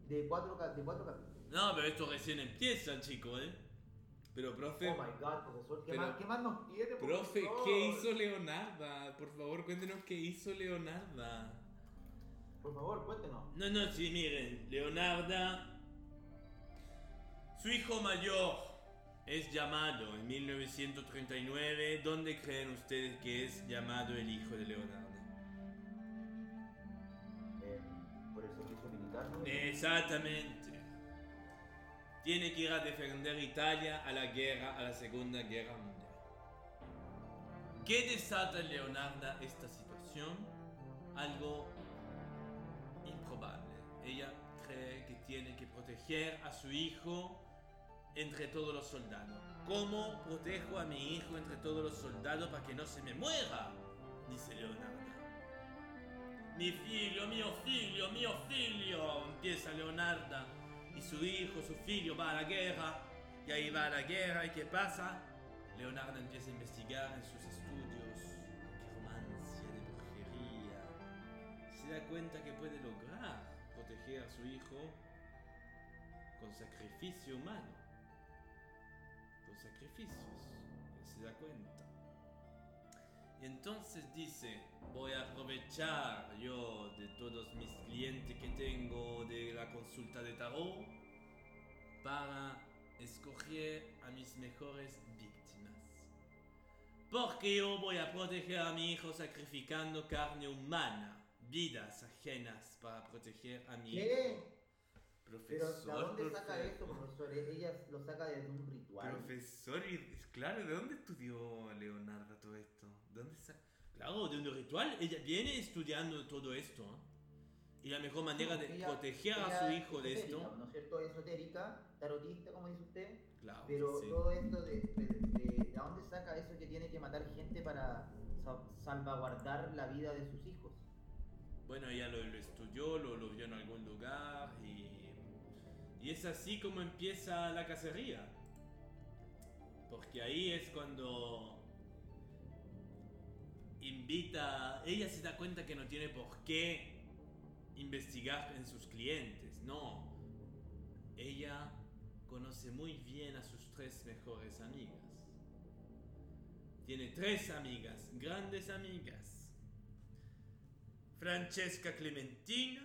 de cuatro, de cuatro capítulos. No, pero esto recién empieza, chico, ¿eh? Pero, profe, Oh my god, profesor. ¿Qué, Pero- más, ¿qué más nos tiene, profe, profesor? ¿qué hizo Leonarda? Por favor, cuéntenos qué hizo Leonarda. Por favor, cuéntenos. No, no, sí, miren, Leonarda, su hijo mayor es llamado en 1939. ¿Dónde creen ustedes que es llamado el hijo de Leonarda? ¿No? Exactamente. Tiene que ir a defender Italia a la guerra, a la Segunda Guerra Mundial. ¿Qué desata Leonarda esta situación? Algo improbable. Ella cree que tiene que proteger a su hijo entre todos los soldados. ¿Cómo protejo a mi hijo entre todos los soldados para que no se me muera? Dice Leonarda. Mi figlio, mio figlio, mio figlio, empieza Leonarda. Y su hijo, su figlio va a la guerra. Y ahí va a la guerra. ¿Y qué pasa? Leonarda empieza a investigar en sus estudios quiromancia de brujería. Se da cuenta que puede lograr proteger a su hijo con sacrificio humano. Con sacrificios. Se da cuenta. Y entonces dice, voy a aprovechar yo de todos mis clientes que tengo de la consulta de tarot para escoger a mis mejores víctimas. Porque yo voy a proteger a mi hijo sacrificando carne humana, vidas ajenas para proteger a mi ¿Qué? hijo. Pero, Profesor, ¿de dónde saca esto, profesor? Ella lo saca de un ritual. Profesor, claro, ¿de dónde estudió Leonarda todo esto? ¿De dónde sa- Claro, de un ritual, ella viene estudiando todo esto. ¿eh? Y la mejor manera de Ella- proteger a ella su es hijo de esto. ¿No es cierto? Esotérica, tarotista, como dice usted. Claro, Pero sí. todo esto de, de, de- ¿de dónde saca eso que tiene que matar gente para sa- salvaguardar la vida de sus hijos? Bueno, ella lo, lo estudió, lo, lo vio en algún lugar y, y es así como empieza la cacería. Porque ahí es cuando invita, ella se da cuenta que no tiene por qué investigar en sus clientes, no. Ella conoce muy bien a sus tres mejores amigas. Tiene tres amigas, grandes amigas. Francesca Clementina,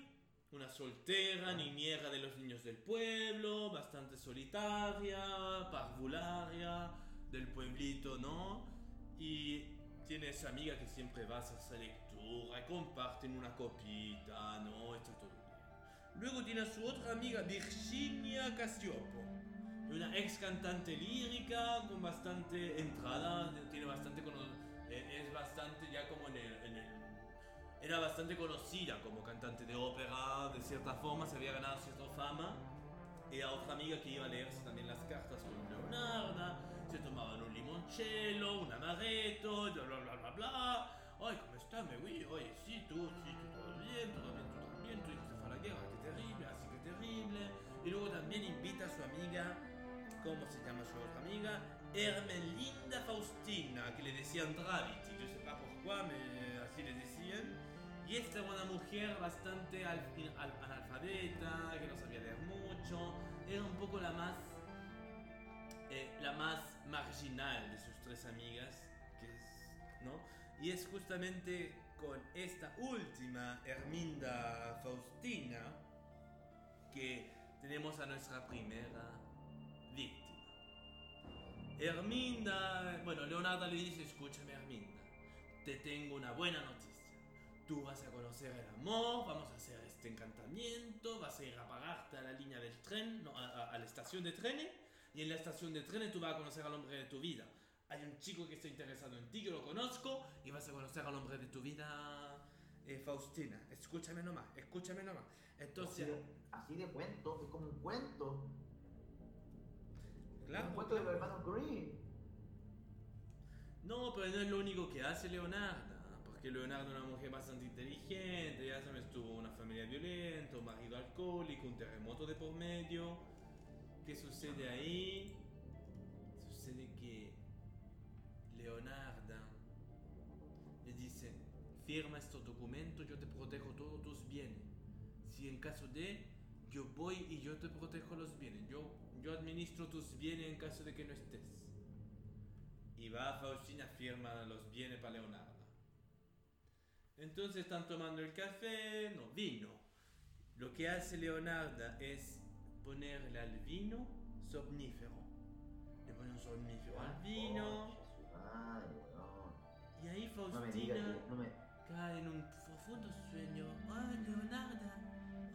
una soltera, niñera de los niños del pueblo, bastante solitaria, parvularia, del pueblito, ¿no? Y tiene esa amiga que siempre va a esa lectura y comparten una copita, ¿no? Esto todo bien. Luego tiene a su otra amiga, Virginia Casiopo, una ex cantante lírica con bastante entrada, tiene bastante eh, es bastante ya como en el, en el- era bastante conocida como cantante de ópera, de cierta forma se había ganado cierta fama. Era otra amiga que iba a leerse también las cartas con Leonarda, se tomaban un limoncello, un amaretto, bla bla bla bla bla. Ay, ¿cómo está? Me voy, oye, sí, tú, sí, tú, todo bien, todo bien, tú también, tú hiciste fue a la guerra, qué terrible, así que terrible. Y luego también invita a su amiga, ¿cómo se llama su otra amiga? Hermelinda Faustina, que le decían Gravity, yo sé pas por qué, me, así le decían. Y esta era una mujer bastante al- al- analfabeta, que no sabía leer mucho, era un poco la más, eh, la más marginal de sus tres amigas, que es, ¿no? Y es justamente con esta última, Herminda Faustina, que tenemos a nuestra primera víctima. Herminda, bueno, Leonardo le dice, escúchame Herminda, te tengo una buena noticia. Tú vas a conocer el amor, vamos a hacer este encantamiento, vas a ir a pagarte a la línea del tren, no, a, a- a la estación de trenes, y en la estación de trenes tú vas a conocer al hombre de tu vida. Hay un chico que está interesado en ti, yo lo conozco, y vas a conocer al hombre de tu vida, eh, Faustina. Escúchame nomás, escúchame nomás. Así Entonces, de, así de cuento, es como un cuento. Claro, un cuento de claro. hermanos Green. No, pero no es lo único que hace Leonardo. Porque Leonardo es una mujer bastante inteligente, ya sabes, tuvo una familia violenta, un marido alcohólico, un terremoto de por medio. ¿Qué sucede ahí? Sucede que Leonarda le dice, firma estos documentos, yo te protejo todos tus bienes. Si en caso de, yo voy y yo te protejo los bienes. Yo, yo administro tus bienes en caso de que no estés. Y va Faustina, firma los bienes para Leonarda. Entonces están tomando el café, no, vino. Lo que hace Leonarda es ponerle al vino somnífero. Le pone un somnífero al vino. Y ahí No? Me digas Faustina. No me. cae en un profundo sueño. Ay, Leonarda.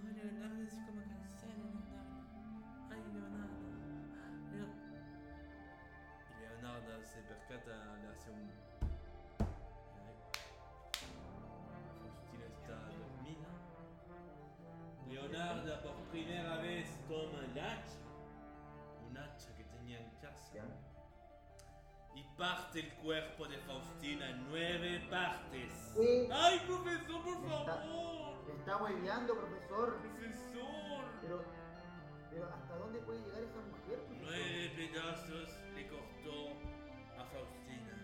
Ay, Leonarda, así como cansada, Leonarda. Ay, Leonarda. Leonarda se percata, le hace un... parte el cuerpo de Faustina en nueve partes. Sí. ¡Ay, profesor, por Me está- favor! Me está hueveando, profesor. ¡Profesor! Pero. Pero ¿hasta dónde puede llegar esa mujer, profesor? Nueve pedazos le cortó a Faustina.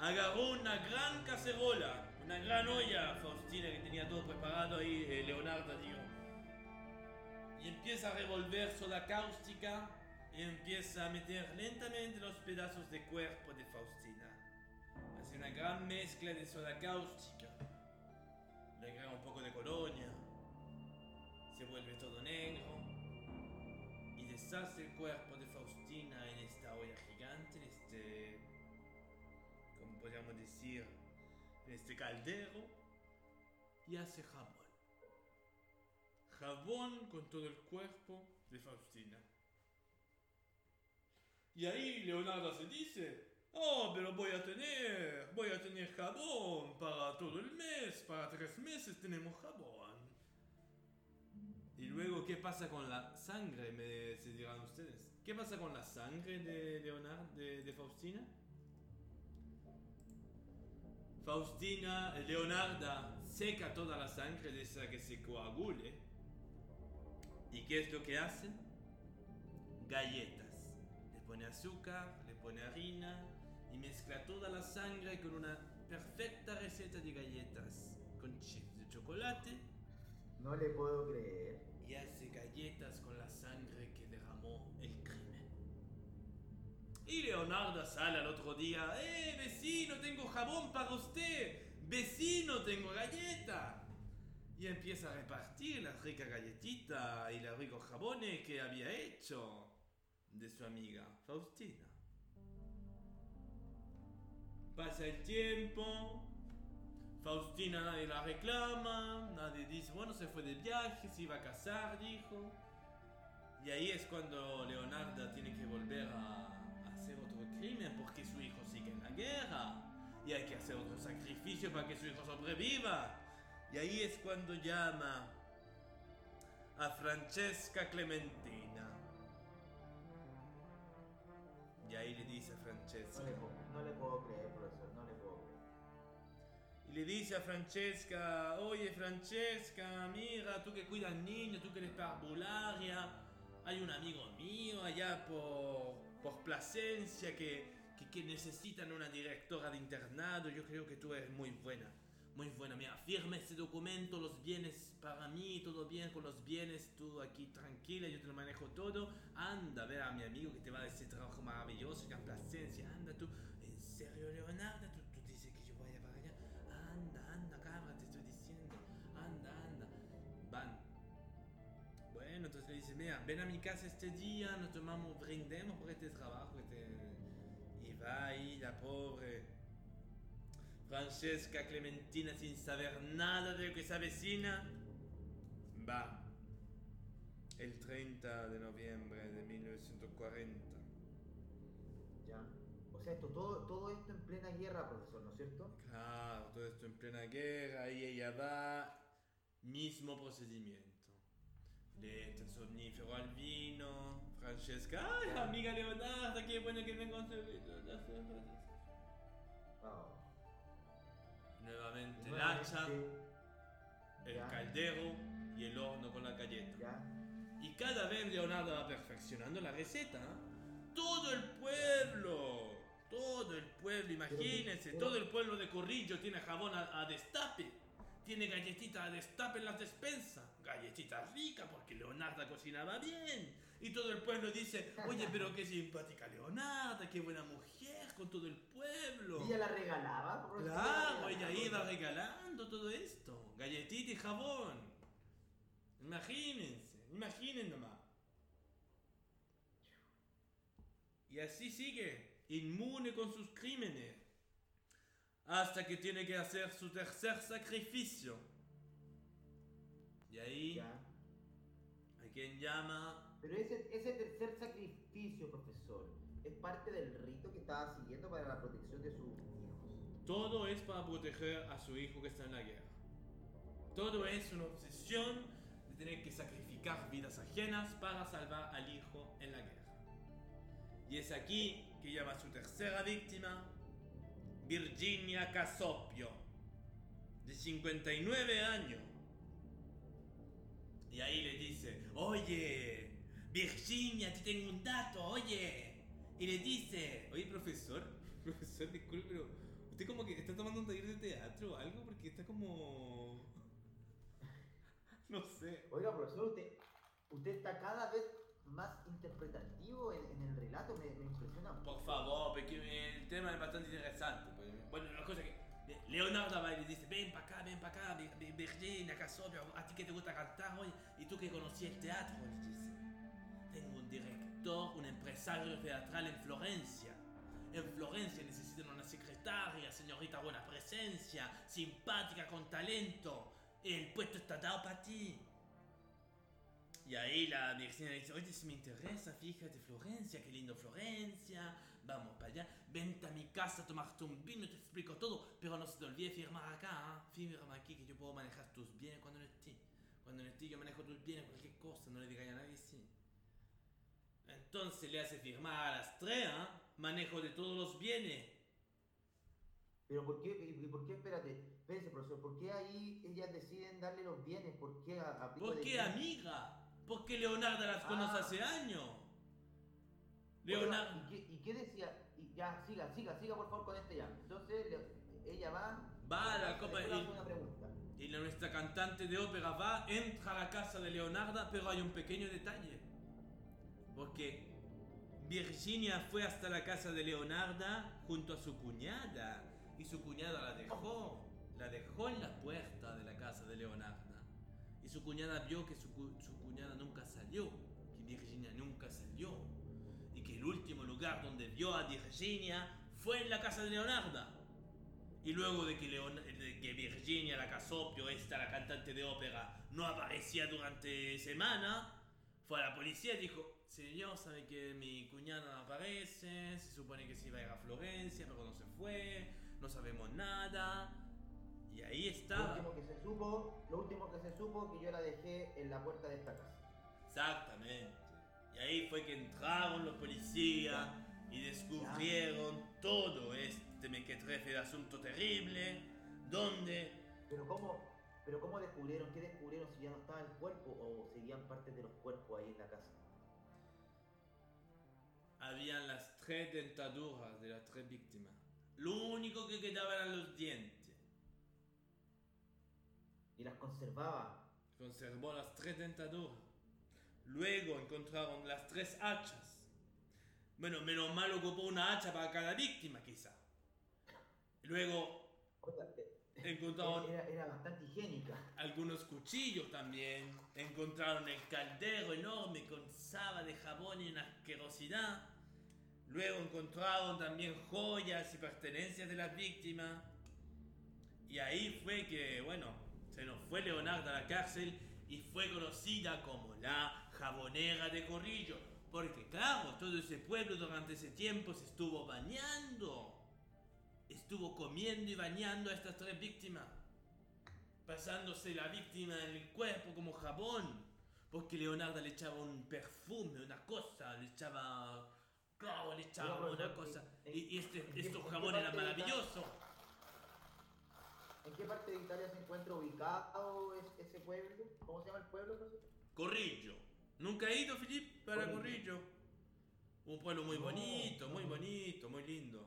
Agarró una gran cacerola, una gran olla, Faustina, que tenía todo preparado ahí, eh, Leonardo, digo. Y empieza a revolver soda cáustica y empieza a meter lentamente los pedazos de cuerpo de Faustina. Hace una gran mezcla de soda cáustica. Le agrega un poco de colonia. Se vuelve todo negro y deshace el cuerpo de Faustina en esta olla gigante, en este, como podríamos decir, en este caldero, y hace jabón. Jabón con todo el cuerpo de Faustina. Y ahí Leonardo se dice, oh, pero voy a tener, voy a tener jabón para todo el mes, para tres meses tenemos jabón. Y luego, ¿qué pasa con la sangre? Me se dirán ustedes. ¿Qué pasa con la sangre de Leonardo, de, de Faustina? Faustina, Leonarda seca toda la sangre de esa que se coagule. ¿Y qué es lo que hace? Galletas. Le pone azúcar, le pone harina y mezcla toda la sangre con una perfecta receta de galletas con chips de chocolate No le puedo creer. y hace galletas con la sangre que derramó el crimen. Y Leonardo sale al otro día, ¡eh, vecino, tengo jabón para usted! ¡Vecino, tengo galleta! Y empieza a repartir las ricas galletitas y los ricos jabones que había hecho de su amiga Faustina. Pasa el tiempo, Faustina nadie la reclama, nadie dice, bueno, se fue de viaje, se iba a casar, dijo. Y ahí es cuando Leonardo tiene que volver a, hacer otro crimen porque su hijo sigue en la guerra. Y hay que hacer otro sacrificio para que su hijo sobreviva. Y ahí es cuando llama a Francesca Clementina. Y ahí le dice a Francesca. No le, puedo, no le puedo creer, profesor. No le puedo creer. Y le dice a Francesca, oye Francesca, mira, tú que cuidas niños, tú que eres parvularia, hay un amigo mío allá por, por Plasencia que, que, que necesitan una directora de internado, yo creo que tú eres muy buena, muy buena, mira, firma ese documento, los bienes para mí, todo bien con los bienes, tú aquí tranquila, yo te lo manejo todo, anda a ver a mi amigo que te va a dar ese trabajo maravilloso en Plasencia, anda tú, en serio Leonardo, tú, tú dices que yo vaya para allá, anda, anda, cabra, te estoy diciendo, anda, anda, van. Bueno, entonces le dice, mira, ven a mi casa este día, nos tomamos, brindemos por este trabajo. Este... Y va ahí la pobre Francesca Clementina sin saber nada de lo que se avecina. Va. El 30 de noviembre de 1940. Ya. O sea, esto, todo, todo esto en plena guerra, profesor, ¿no es cierto? Claro, todo esto en plena guerra y ella va, mismo procedimiento. Le echa somnífero al vino, Francesca, ¡ay, amiga Leonarda, qué bueno que me encontré! Ah, Nuevamente el hacha, el caldero y el horno con la galleta. Ya. Y cada vez Leonardo va perfeccionando la receta. ¿eh? Todo el pueblo, Todo el pueblo, imagínense, todo el pueblo de Corrillo tiene jabón a, a destape. Tiene galletita a destape en las despensas. Galletita rica porque Leonarda cocinaba bien. Y todo el pueblo dice, oye, pero qué simpática Leonarda, qué buena mujer con todo el pueblo. ¿Y ella la regalaba? profesor? Claro, ¿Ella la ella iba regalando todo esto. Galletita y jabón. Imagínense, imaginen nomás. Y así sigue, inmune con sus crímenes. Hasta que tiene que hacer su tercer sacrificio. Y ahí, Ya. a quien llama Pero ese, ese tercer sacrificio, profesor, es parte del rito que estaba siguiendo para la protección de sus hijos. Todo es para proteger a su hijo que está en la guerra. Todo es una obsesión de tener que sacrificar vidas ajenas para salvar al hijo en la guerra. Y es aquí que llama a su tercera víctima, Virginia Casopio, de 59 años. Y ahí le dice, oye, Virginia, te tengo un dato, oye. Y le dice, oye, profesor, profesor, disculpe, pero usted como que está tomando un taller de teatro o algo porque está como... No sé. Oiga, profesor, usted, usted está cada vez más interpretativo en, en el relato, me, me impresiona. un Por favor, porque el tema es bastante interesante. pues. Bueno, la cosa que Leonardo va y le dice, ven para acá, ven para acá, Vi- Vi- Virginia, Casopio, a ti que te gusta cantar hoy, y tú que conocí el teatro, le dice. Tengo un un empresario teatral en Florencia. En Florencia necesitan una secretaria, señorita buena presencia, simpática, con talento. El puesto está dado para ti. Y ahí la Virginia dice, oye, si me interesa, fíjate, Florencia, qué lindo Florencia, vamos para allá, vente a mi casa, tomarte un vino, te explico todo, pero no se te olvide firmar acá, ¿ah? firma aquí que yo puedo manejar tus bienes cuando no esté. Cuando no esté yo manejo tus bienes, cualquier cosa, no le digáis a nadie sí. Entonces le hace firmar a ¿ah? manejo de todos los bienes. Pero ¿por qué, y, por qué, espérate, espérese, profesor, ¿por qué ahí ellas deciden darle los bienes? ¿Por qué a, a ¿Por qué, amiga? Porque Leonardo las conoce Ah. hace años. Leonardo... ¿y, qué, ¿Y qué decía? Y ya, siga, siga, siga por favor con este ya. Entonces, le- ella va... Va a la copa y- una pregunta. Y la nuestra cantante de ópera va, entra a la casa de Leonarda, pero hay un pequeño detalle. Porque Virginia fue hasta la casa de Leonarda junto a su cuñada. Y su cuñada la dejó. La dejó en la puerta de la casa de Leonarda. Y su cuñada vio que su, cu- su cuñada nunca salió. Que Virginia nunca salió. Y que el último lugar donde vio a Virginia fue en la casa de Leonarda. Y luego de que, Leon- de que Virginia, la Casopio, esta, la cantante de ópera, no aparecía durante semana, fue a la policía y dijo, señor, sabe que mi cuñada no aparece, se supone que se iba a ir a Florencia, pero no se fue, no sabemos nada. Y ahí Lo estaba. último que se supo, lo último que se supo que yo la dejé en la puerta de esta casa. Exactamente. Y ahí fue que entraron los policías y descubrieron todo este mequetrefe de asunto terrible, donde Pero cómo, pero cómo descubrieron, qué descubrieron si ya no estaba el cuerpo o seguían partes de los cuerpos ahí en la casa. Habían las tres dentaduras de las tres víctimas. Lo único que quedaba eran los dientes. Y las conservaba. Conservó las tres dentaduras. Luego encontraron las tres hachas. Bueno, menos mal ocupó una hacha para cada víctima, quizá. Luego eh, encontraron Era, era bastante higiénica. algunos cuchillos también. Encontraron el caldero enorme con saba de jabón y una asquerosidad. Luego encontraron también joyas y pertenencias de las víctimas. Y ahí fue que, bueno, se nos fue Leonardo a la cárcel y fue conocida como la jabonera de Corrillo. Porque claro, todo ese pueblo durante ese tiempo se estuvo bañando. Estuvo comiendo y bañando a estas tres víctimas pasándose la víctima en el cuerpo como jabón. Porque Leonardo le echaba un perfume, una cosa, le echaba. Claro, le Pero, una cosa. ¿en- Y, y este- en estos jabones eran maravillosos. ¿En qué parte de Italia se encuentra ubicado es- ese pueblo? ¿Cómo se llama el pueblo, profesor? Corrillo. ¿Nunca he ido, Filip, para Corrillo. Un pueblo muy bonito, muy bonito, muy lindo.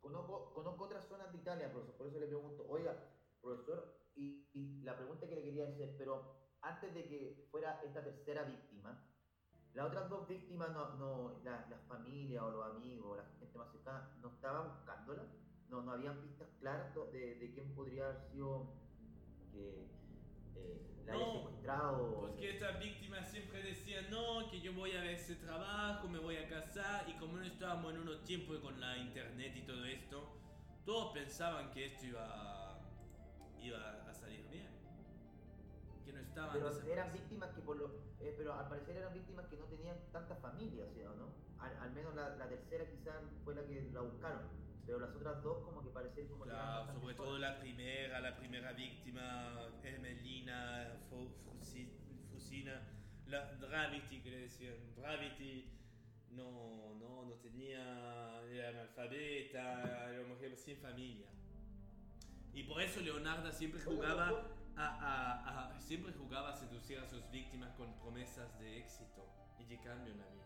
conozco, conozco otras zonas de Italia, profesor, por eso le pregunto, oiga, profesor, y, y la pregunta que le quería hacer, pero antes de que fuera esta tercera víctima, las otras dos víctimas, no, no, la, la familia o los amigos, la gente más cercana, ¿no estaban buscándola? ¿No, no habían pistas claras de, de quién podría haber sido que eh, la haya No, secuestrado? Porque estas víctimas siempre decían, no, que yo voy a ver ese trabajo, me voy a casar, y como no estábamos en unos tiempos con la internet y todo esto, todos pensaban que esto iba, iba a estaban Pero eran víctimas que por lo, eh, pero al parecer eran víctimas que no tenían tanta familia, o sea, ¿no? Al, al menos la, la tercera quizás fue la que la buscaron, pero las otras dos como que parecían como que Claro, bastante sobre todo la primera, la primera víctima, Fusi- Fusina, la Gravity, que le decían. Gravity no, no, no tenía, era analfabeta, era una mujer sin familia. Y por eso Leonardo siempre jugaba a, a- siempre jugaba a seducir a sus víctimas con promesas de éxito y de cambio en la vida.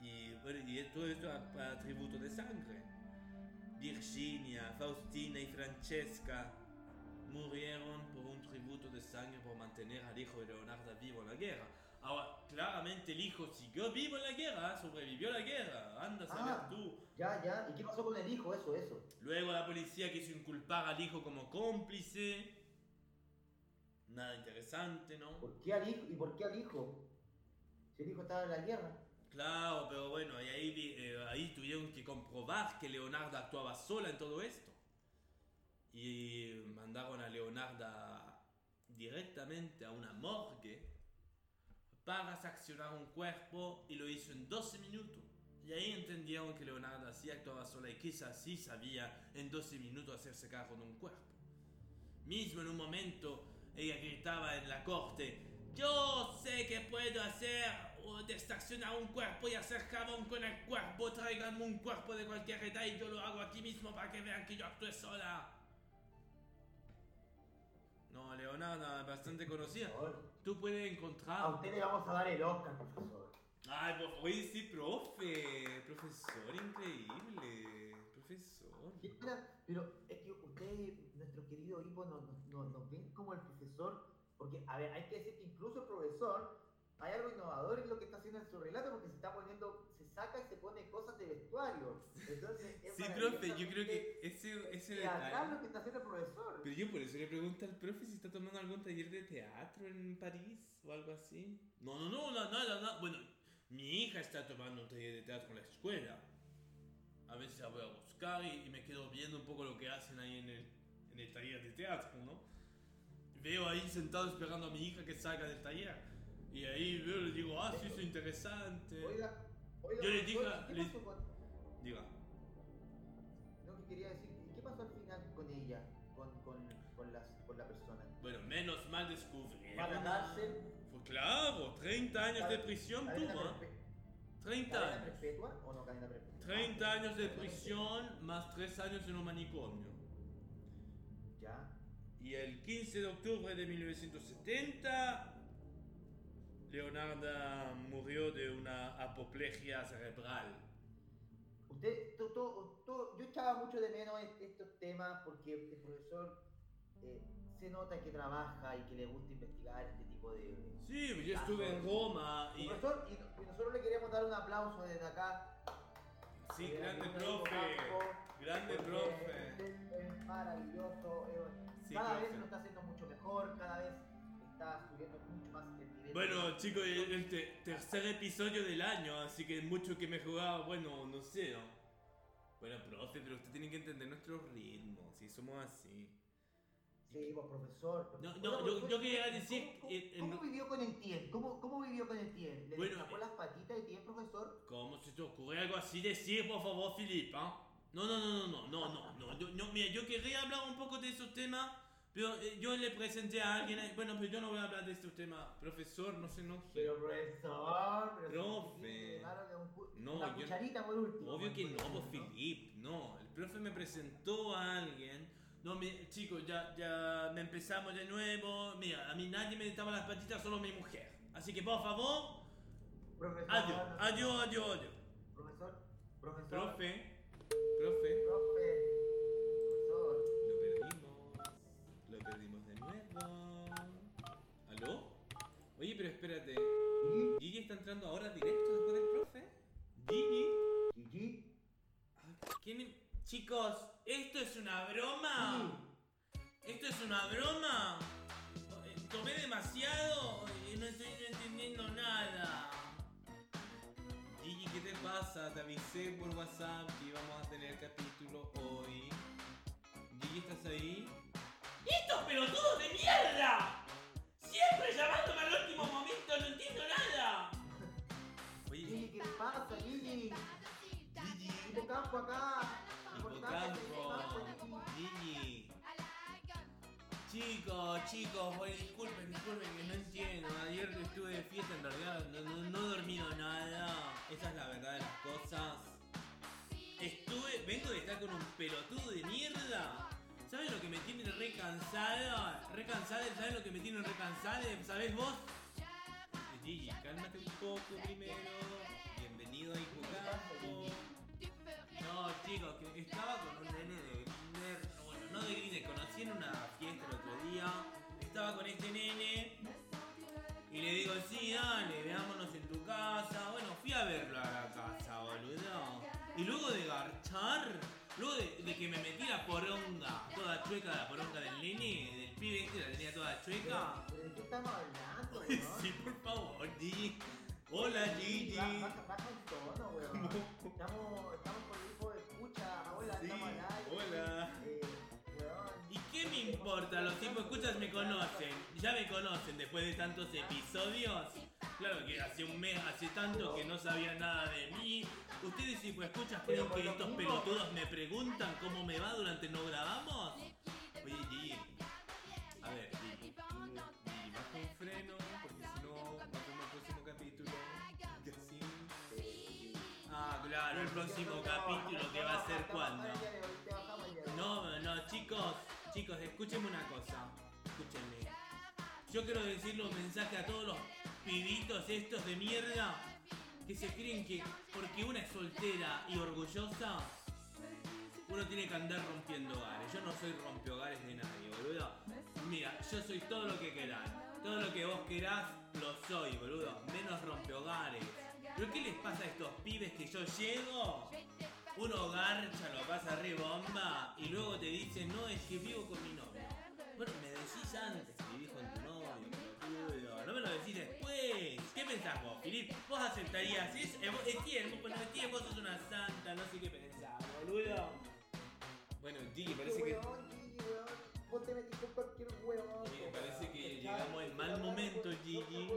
Y bueno, y todo esto a tributo de sangre. Virginia, Faustina y Francesca murieron por un tributo de sangre por mantener al hijo de Leonardo vivo en la guerra. Ahora, claramente el hijo siguió vivo en la guerra, sobrevivió a la guerra, anda a saber Ah. tú. Ya, ya, ¿y qué pasó con el hijo? Eso, eso. Luego la policía quiso inculpar al hijo como cómplice. Nada interesante, ¿no? ¿Por qué al hijo? ¿Y por qué al hijo? Si el hijo estaba en la guerra. Claro, pero bueno, y ahí, eh, ahí tuvieron que comprobar que Leonardo actuaba sola en todo esto. Y mandaron a Leonardo directamente a una morgue para seccionar un cuerpo y lo hizo en 12 minutos. Y ahí entendieron que Leonardo sí actuaba sola y quizás sí sabía en 12 minutos hacerse cargo de un cuerpo. Mismo en un momento ella gritaba en la corte, yo sé que puedo hacer o destaccionar un cuerpo y hacer jabón con el cuerpo, tráiganme un cuerpo de cualquier edad y yo lo hago aquí mismo para que vean que yo actué sola. No, Leonardo bastante conocida. Tú puedes A encontrar... usted le vamos a dar el Oscar, profesor. Ay, por favor, sí, profe. Profesor, increíble. Profesor. Pero es que ustedes, nuestro querido hijo, nos, nos- nos- ven como el profesor, porque, a ver, hay que decir que incluso el profesor, hay algo innovador en lo que está haciendo en su relato, porque se está poniendo, saca y se pone cosas de vestuario. Entonces, es Sí, profe, yo creo que ese, ese detalle... lo que está haciendo el profesor. Pero yo por eso le pregunto al profe si está tomando algún taller de teatro en París o algo así. No, no, no, no, nada, nada. Bueno, mi hija está tomando un taller de teatro en la escuela. A veces la voy a buscar y, y me quedo viendo un poco lo que hacen ahí en el, en el taller de teatro, ¿no? Veo ahí sentado esperando a mi hija que salga del taller. Y ahí veo y le digo, ah, sí, eso es interesante. Oiga, oiga, Yo le profesor, dije- ¿qué le- pasó con- Diga. No, que quería decir, ¿y qué pasó al final con ella, con, con, con, las, con la persona? Bueno, menos mal descubrí. ¿Va a la cárcel? Fue claro, 30 años de prisión ¿Cadena tuvo. ¿eh? perpe- 30 ¿Cadena años. perpetua o no cadena perpetua? 30 años de prisión más 3 años en un manicomio. Ya. Y el 15 de octubre de 1970, Leonardo murió de una apoplejía cerebral. Usted, to- to- to- yo echaba mucho de menos est- estos temas porque el profesor eh, se nota que trabaja y que le gusta investigar este tipo de... Sí, yo estuve en Roma y... Profesor, y, y nosotros le queremos dar un aplauso desde acá. Sí, Eh, grande profe. campo, Grande profe. usted Es maravilloso. eh, Sí, cada profe. vez lo está haciendo mucho mejor, cada vez está subiendo Bueno, chicos, el, el te- tercer episodio del año, así que mucho que mejorar, bueno, no sé, ¿no? Bueno, profe, pero usted tiene que entender nuestro ritmo, si somos así. Sí, pues profesor. No, no, yo- profesor, yo quería ¿cómo- decir, ¿Cómo, eh, cómo en- vivió con el tien? ¿Cómo, ¿Cómo vivió con el tien? ¿Le Bueno, sacó eh, las patitas de tien, profesor? ¿Cómo se te ocurre algo así decir, por favor, Filipe? ¿ah? No, no, no, no, no, no, no, no, yo, no, mira, yo querría hablar un poco de esos temas, pero eh, yo le presenté a alguien, eh, bueno, pero yo no voy a hablar de estos temas, profesor, no se enoje. Pero profesor, pero Profe. sí, claro que un cu- No, una yo- cucharita por último. Obvio que no, vos, Filip, no. El profe me presentó a alguien. No, chicos, ya, ya me empezamos de nuevo. Mira, a mí nadie me daba las patitas, solo mi mujer. Así que por favor, Profesor, adiós, no- adiós, adiós, adiós. Profesor, profesor. Profe, entrando ahora directo después del profe? Gigi. Gigi. ¿Quién- Chicos, ¿esto es una broma? ¿Esto es una broma? Eh, ¿Tomé demasiado? Eh, No estoy entendiendo nada. Gigi, ¿qué te pasa? Te avisé por WhatsApp que íbamos a tener capítulo hoy. Gigi, ¿estás ahí? ¡Estos pelotudos de mierda! Siempre llamándome al último momento, no pasa, Gigi? Gigi. Hipocampo acá. Hipocampo. Gigi. Chicos, chicos, bueno, disculpen, disculpen que no entiendo. Ayer estuve de fiesta, en realidad no, no- no he dormido nada. Esa es la verdad de las cosas. Estuve, vengo de estar con un pelotudo de mierda. ¿Sabes lo que me tiene re cansada? Re cansada, ¿sabes lo que me tiene re cansada? ¿Sabes vos? Gigi, cálmate un poco primero. No, chicos, que estaba con un nene de Grindr. Bueno, no de Grindr, conocí en una fiesta el otro día. Estaba con este nene. Y le digo, sí, dale, veámonos en tu casa. Bueno, fui a verlo a la casa, boludo. Y luego de garchar, luego de, de que me metí la poronga, toda chueca la poronga del nene, del pibe este, la tenía toda chueca. ¿Pero ¿De qué estamos hablando, Sí, por favor, Gigi. Hola, Gigi. Baja el tono, weón. Estamos, estamos con el grupo de escucha. Hola, Sí, estamos al aire. hola. Eh. ¿Y qué me importa? Los tipos escuchas me conocen. Ya me conocen después de tantos episodios. Claro que hace un mes, hace tanto que no sabían nada de mí. Ustedes si pues escuchas creen que estos pelotudos me preguntan cómo me va durante no grabamos. Oye, Gigi. A ver, claro, el próximo capítulo que va a ser cuando. No, no, chicos, chicos, escúchenme una cosa. Escúchenme. Yo quiero decirle un mensaje a todos los pibitos estos de mierda que se creen que porque una es soltera y orgullosa, uno tiene que andar rompiendo hogares. Yo no soy rompehogares de nadie, boludo. Mira, yo soy todo lo que queráis. Todo lo que vos querás, lo soy, boludo. Menos rompehogares. ¿Pero qué les pasa a estos pibes que yo llego? Uno garcha, lo pasa re bomba y luego te dicen, no, es que vivo con mi novio. Bueno, me decís antes que vivís con tu novio, pelotudo. No me lo decís después. ¿Qué pensás vos, Filip? ¿Vos aceptarías Etienne, vos, bueno, Etienne, vos sos una santa, no sé qué pensás, boludo. Bueno, Gigi, parece que. Vos te metís con cualquier. Oye, weón. parece que llegamos en mal momento, Gigi.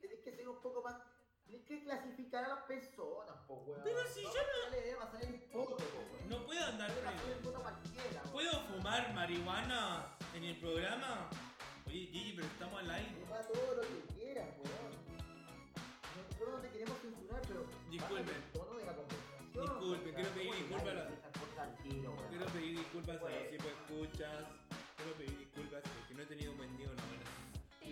Tenés que ser un poco más. Tenés que clasificar a las personas, po, weón. Pero si yo no- le debe pasar el poto, po, weón. No puedo andar poto a cualquiera, weón. ¿Puedo fumar marihuana en el programa? Oye, Gigi, pero estamos al aire. Fuma todo lo que quieras, weón. Nosotros no te queremos censurar, pero. Disculpen. baja el tono de la conversación. Disculpen, quiero pedir ¿Cómo disculpas a? Quiero pedir disculpas a los Bueno. tipos escuchas. Quiero pedir disculpas porque no he tenido un buen día semana.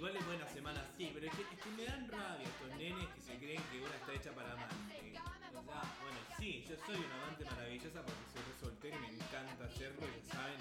Igual es buena semana, sí, pero es que, es me dan rabia estos nenes que se creen que una está hecha para amante. O sea, bueno, sí, yo soy una amante maravillosa porque soy re soltero y me encanta hacerlo, ya saben,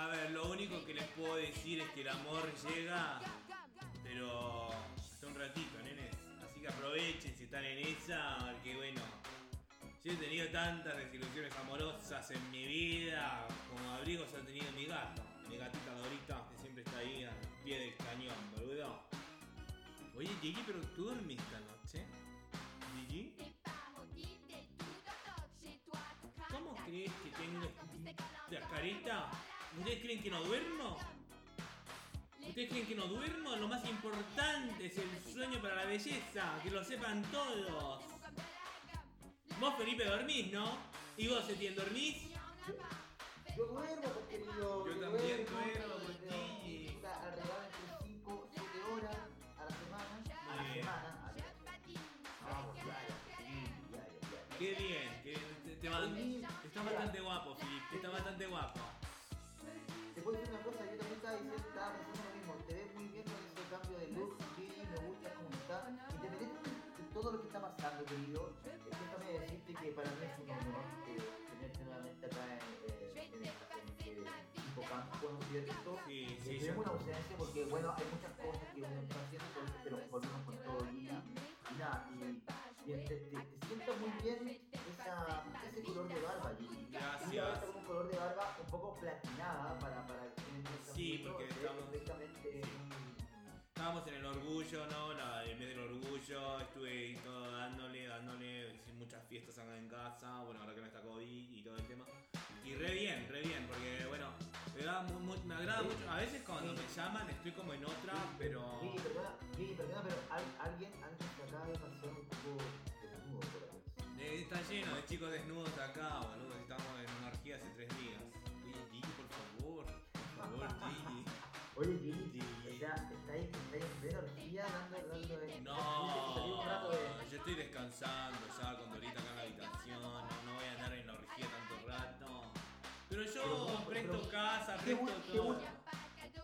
A ver, lo único que les puedo decir es que el amor llega, pero hasta un ratito, nenes. Así que aprovechen si están en esa, porque bueno, yo he tenido tantas desilusiones amorosas en mi vida, como abrigos ha tenido mi gato, mi gatita Dorita, que siempre está ahí al pie del cañón, boludo. Oye, Gigi, pero tú dormiste anoche. Gigi, ¿Cómo crees que tengo la careta? ¿Ustedes creen que no duermo? ¿Ustedes creen que no duermo? Lo más importante es el sueño para la belleza, que lo sepan todos. Vos, Felipe, dormís, ¿no? ¿Y vos, Etienne, dormís? Yo Yo duermo, pues, querido. Yo también duermo. Puta, Alrededor entre 5 7 horas a la semana. A la Muy bien. semana. a la- Vamos, ya, ya, ya, ya, ya. Qué bien, que te, te Estás bastante guapo, Filip, estás bastante guapo. Te puedo decir una cosa, yo también estaba diciendo, estaba pensando lo mismo, te ves muy bien con ese cambio de look, sí, me gusta cómo está, independientemente de todo lo que está pasando, querido, eh, déjame decirte que para mí es un honor eh, tenerte nuevamente acá en, eh, en, en este hipocampo, ¿no es cierto? Sí, Eh, sí, yo- una ausencia porque, bueno, hay muchas cosas que uno está haciendo, pero- pero volvemos con todo y, y nada, y, te, te, te siento muy bien esa, ese color de barba, Gigi. Gracias. Un color de barba un poco platinada para, para están Sí, porque estamos- perfectamente Estábamos en el orgullo, ¿no? La, el mes del orgullo, estuve todo dándole, dándole, hice muchas fiestas acá en casa, bueno, ahora que no está COVID y todo el tema. Y re bien, re bien, porque bueno, me, da mu- mu- me agrada mucho. A veces cuando me llaman estoy como en otra, pero... Gigi, perdona, Gigi, perdona, pero al- alguien antes que acaba de pasar un poco desnudo ahí. Eh, Está lleno de chicos desnudos acá, boludo. Hace tres días. Oye, Gigi, por favor. Por favor, Gigi. Oye, Gigi, Gigi. o sea, está ahí, está ahí en plena orgía dando, dando de... Salir No, yo estoy descansando ya con Dorita acá en la habitación. No, no voy a andar en la orgía tanto rato. Pero yo pero, presto pero, casa, ¿Te presto te todo.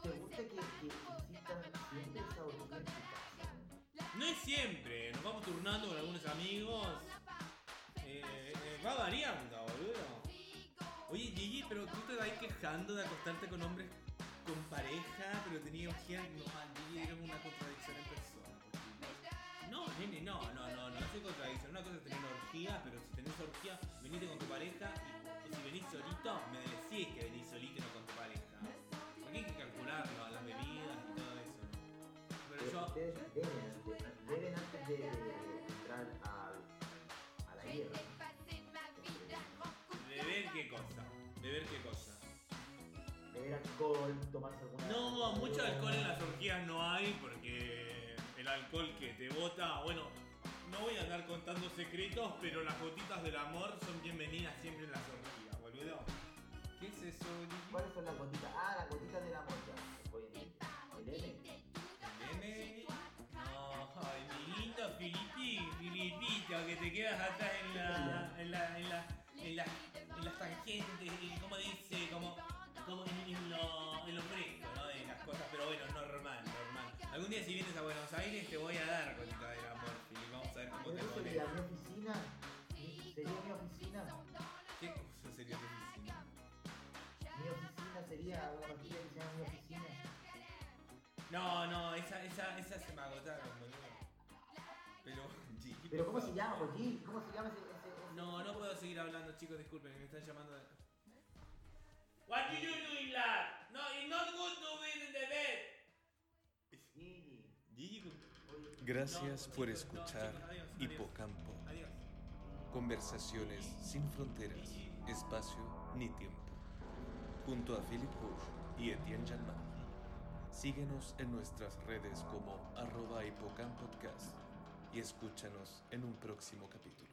te gusta que, que existan siempre esa orgía en tu casa? No es siempre, nos vamos turnando con algunos amigos. Eh, eh, va variando, pero tú te vas quejando de acostarte con hombres con pareja, pero tenía orgía. No, eres una contradicción en persona. No, nene, no, no, no, no, es contradicción. Una cosa es tener orgía, pero si tenés orgía, venite con tu pareja. Y, si venís solito, me decís que venís solito y no con tu pareja. Porque hay que calcularlo, las bebidas y todo eso. Pero Pero yo. Alcohol, tomarse alguna... No, mucho alcohol en las orgías no hay porque el alcohol que te bota, bueno, no voy a andar contando secretos, pero las gotitas del amor son bienvenidas siempre en las orgías, boludo. ¿Qué es eso? ¿Cuáles son las gotitas? Ah, las gotitas del amor, ya. Voy. ¿El N? ¿Nene? No, ay, mi lindo Filipi, Filipito, que te quedas atrás en la, en la, en la, en la, en las tangentes, como dice, como, como en lo, en lo fresco, ¿no? De las cosas, pero bueno, normal, normal. Algún día si vienes a Buenos Aires te voy a dar gotita del amor, Filipe, vamos a ver cómo te ¿Eso pones. sería mi oficina? ¿Mi- ¿Sería mi oficina? ¿Qué cosa sería tu oficina? Mi oficina sería una pastilla que se llama mi oficina. No, no, esa, esa, esa se me agotaron, boludo. Pero, Gigi, ¿Pero cómo se llama, Joaquín? ¿Cómo se llama ese...? ese, ese- No, no puedo seguir hablando, chicos, disculpen, me están llamando de... What do you lad? No, it's not good to be in the bed. Gracias por escuchar. Hipocampo. Conversaciones sin fronteras, espacio ni tiempo. Junto a Philip Bush y Etienne Jalman. Síguenos en nuestras redes como arroba hipocampodcast y escúchanos en un próximo capítulo.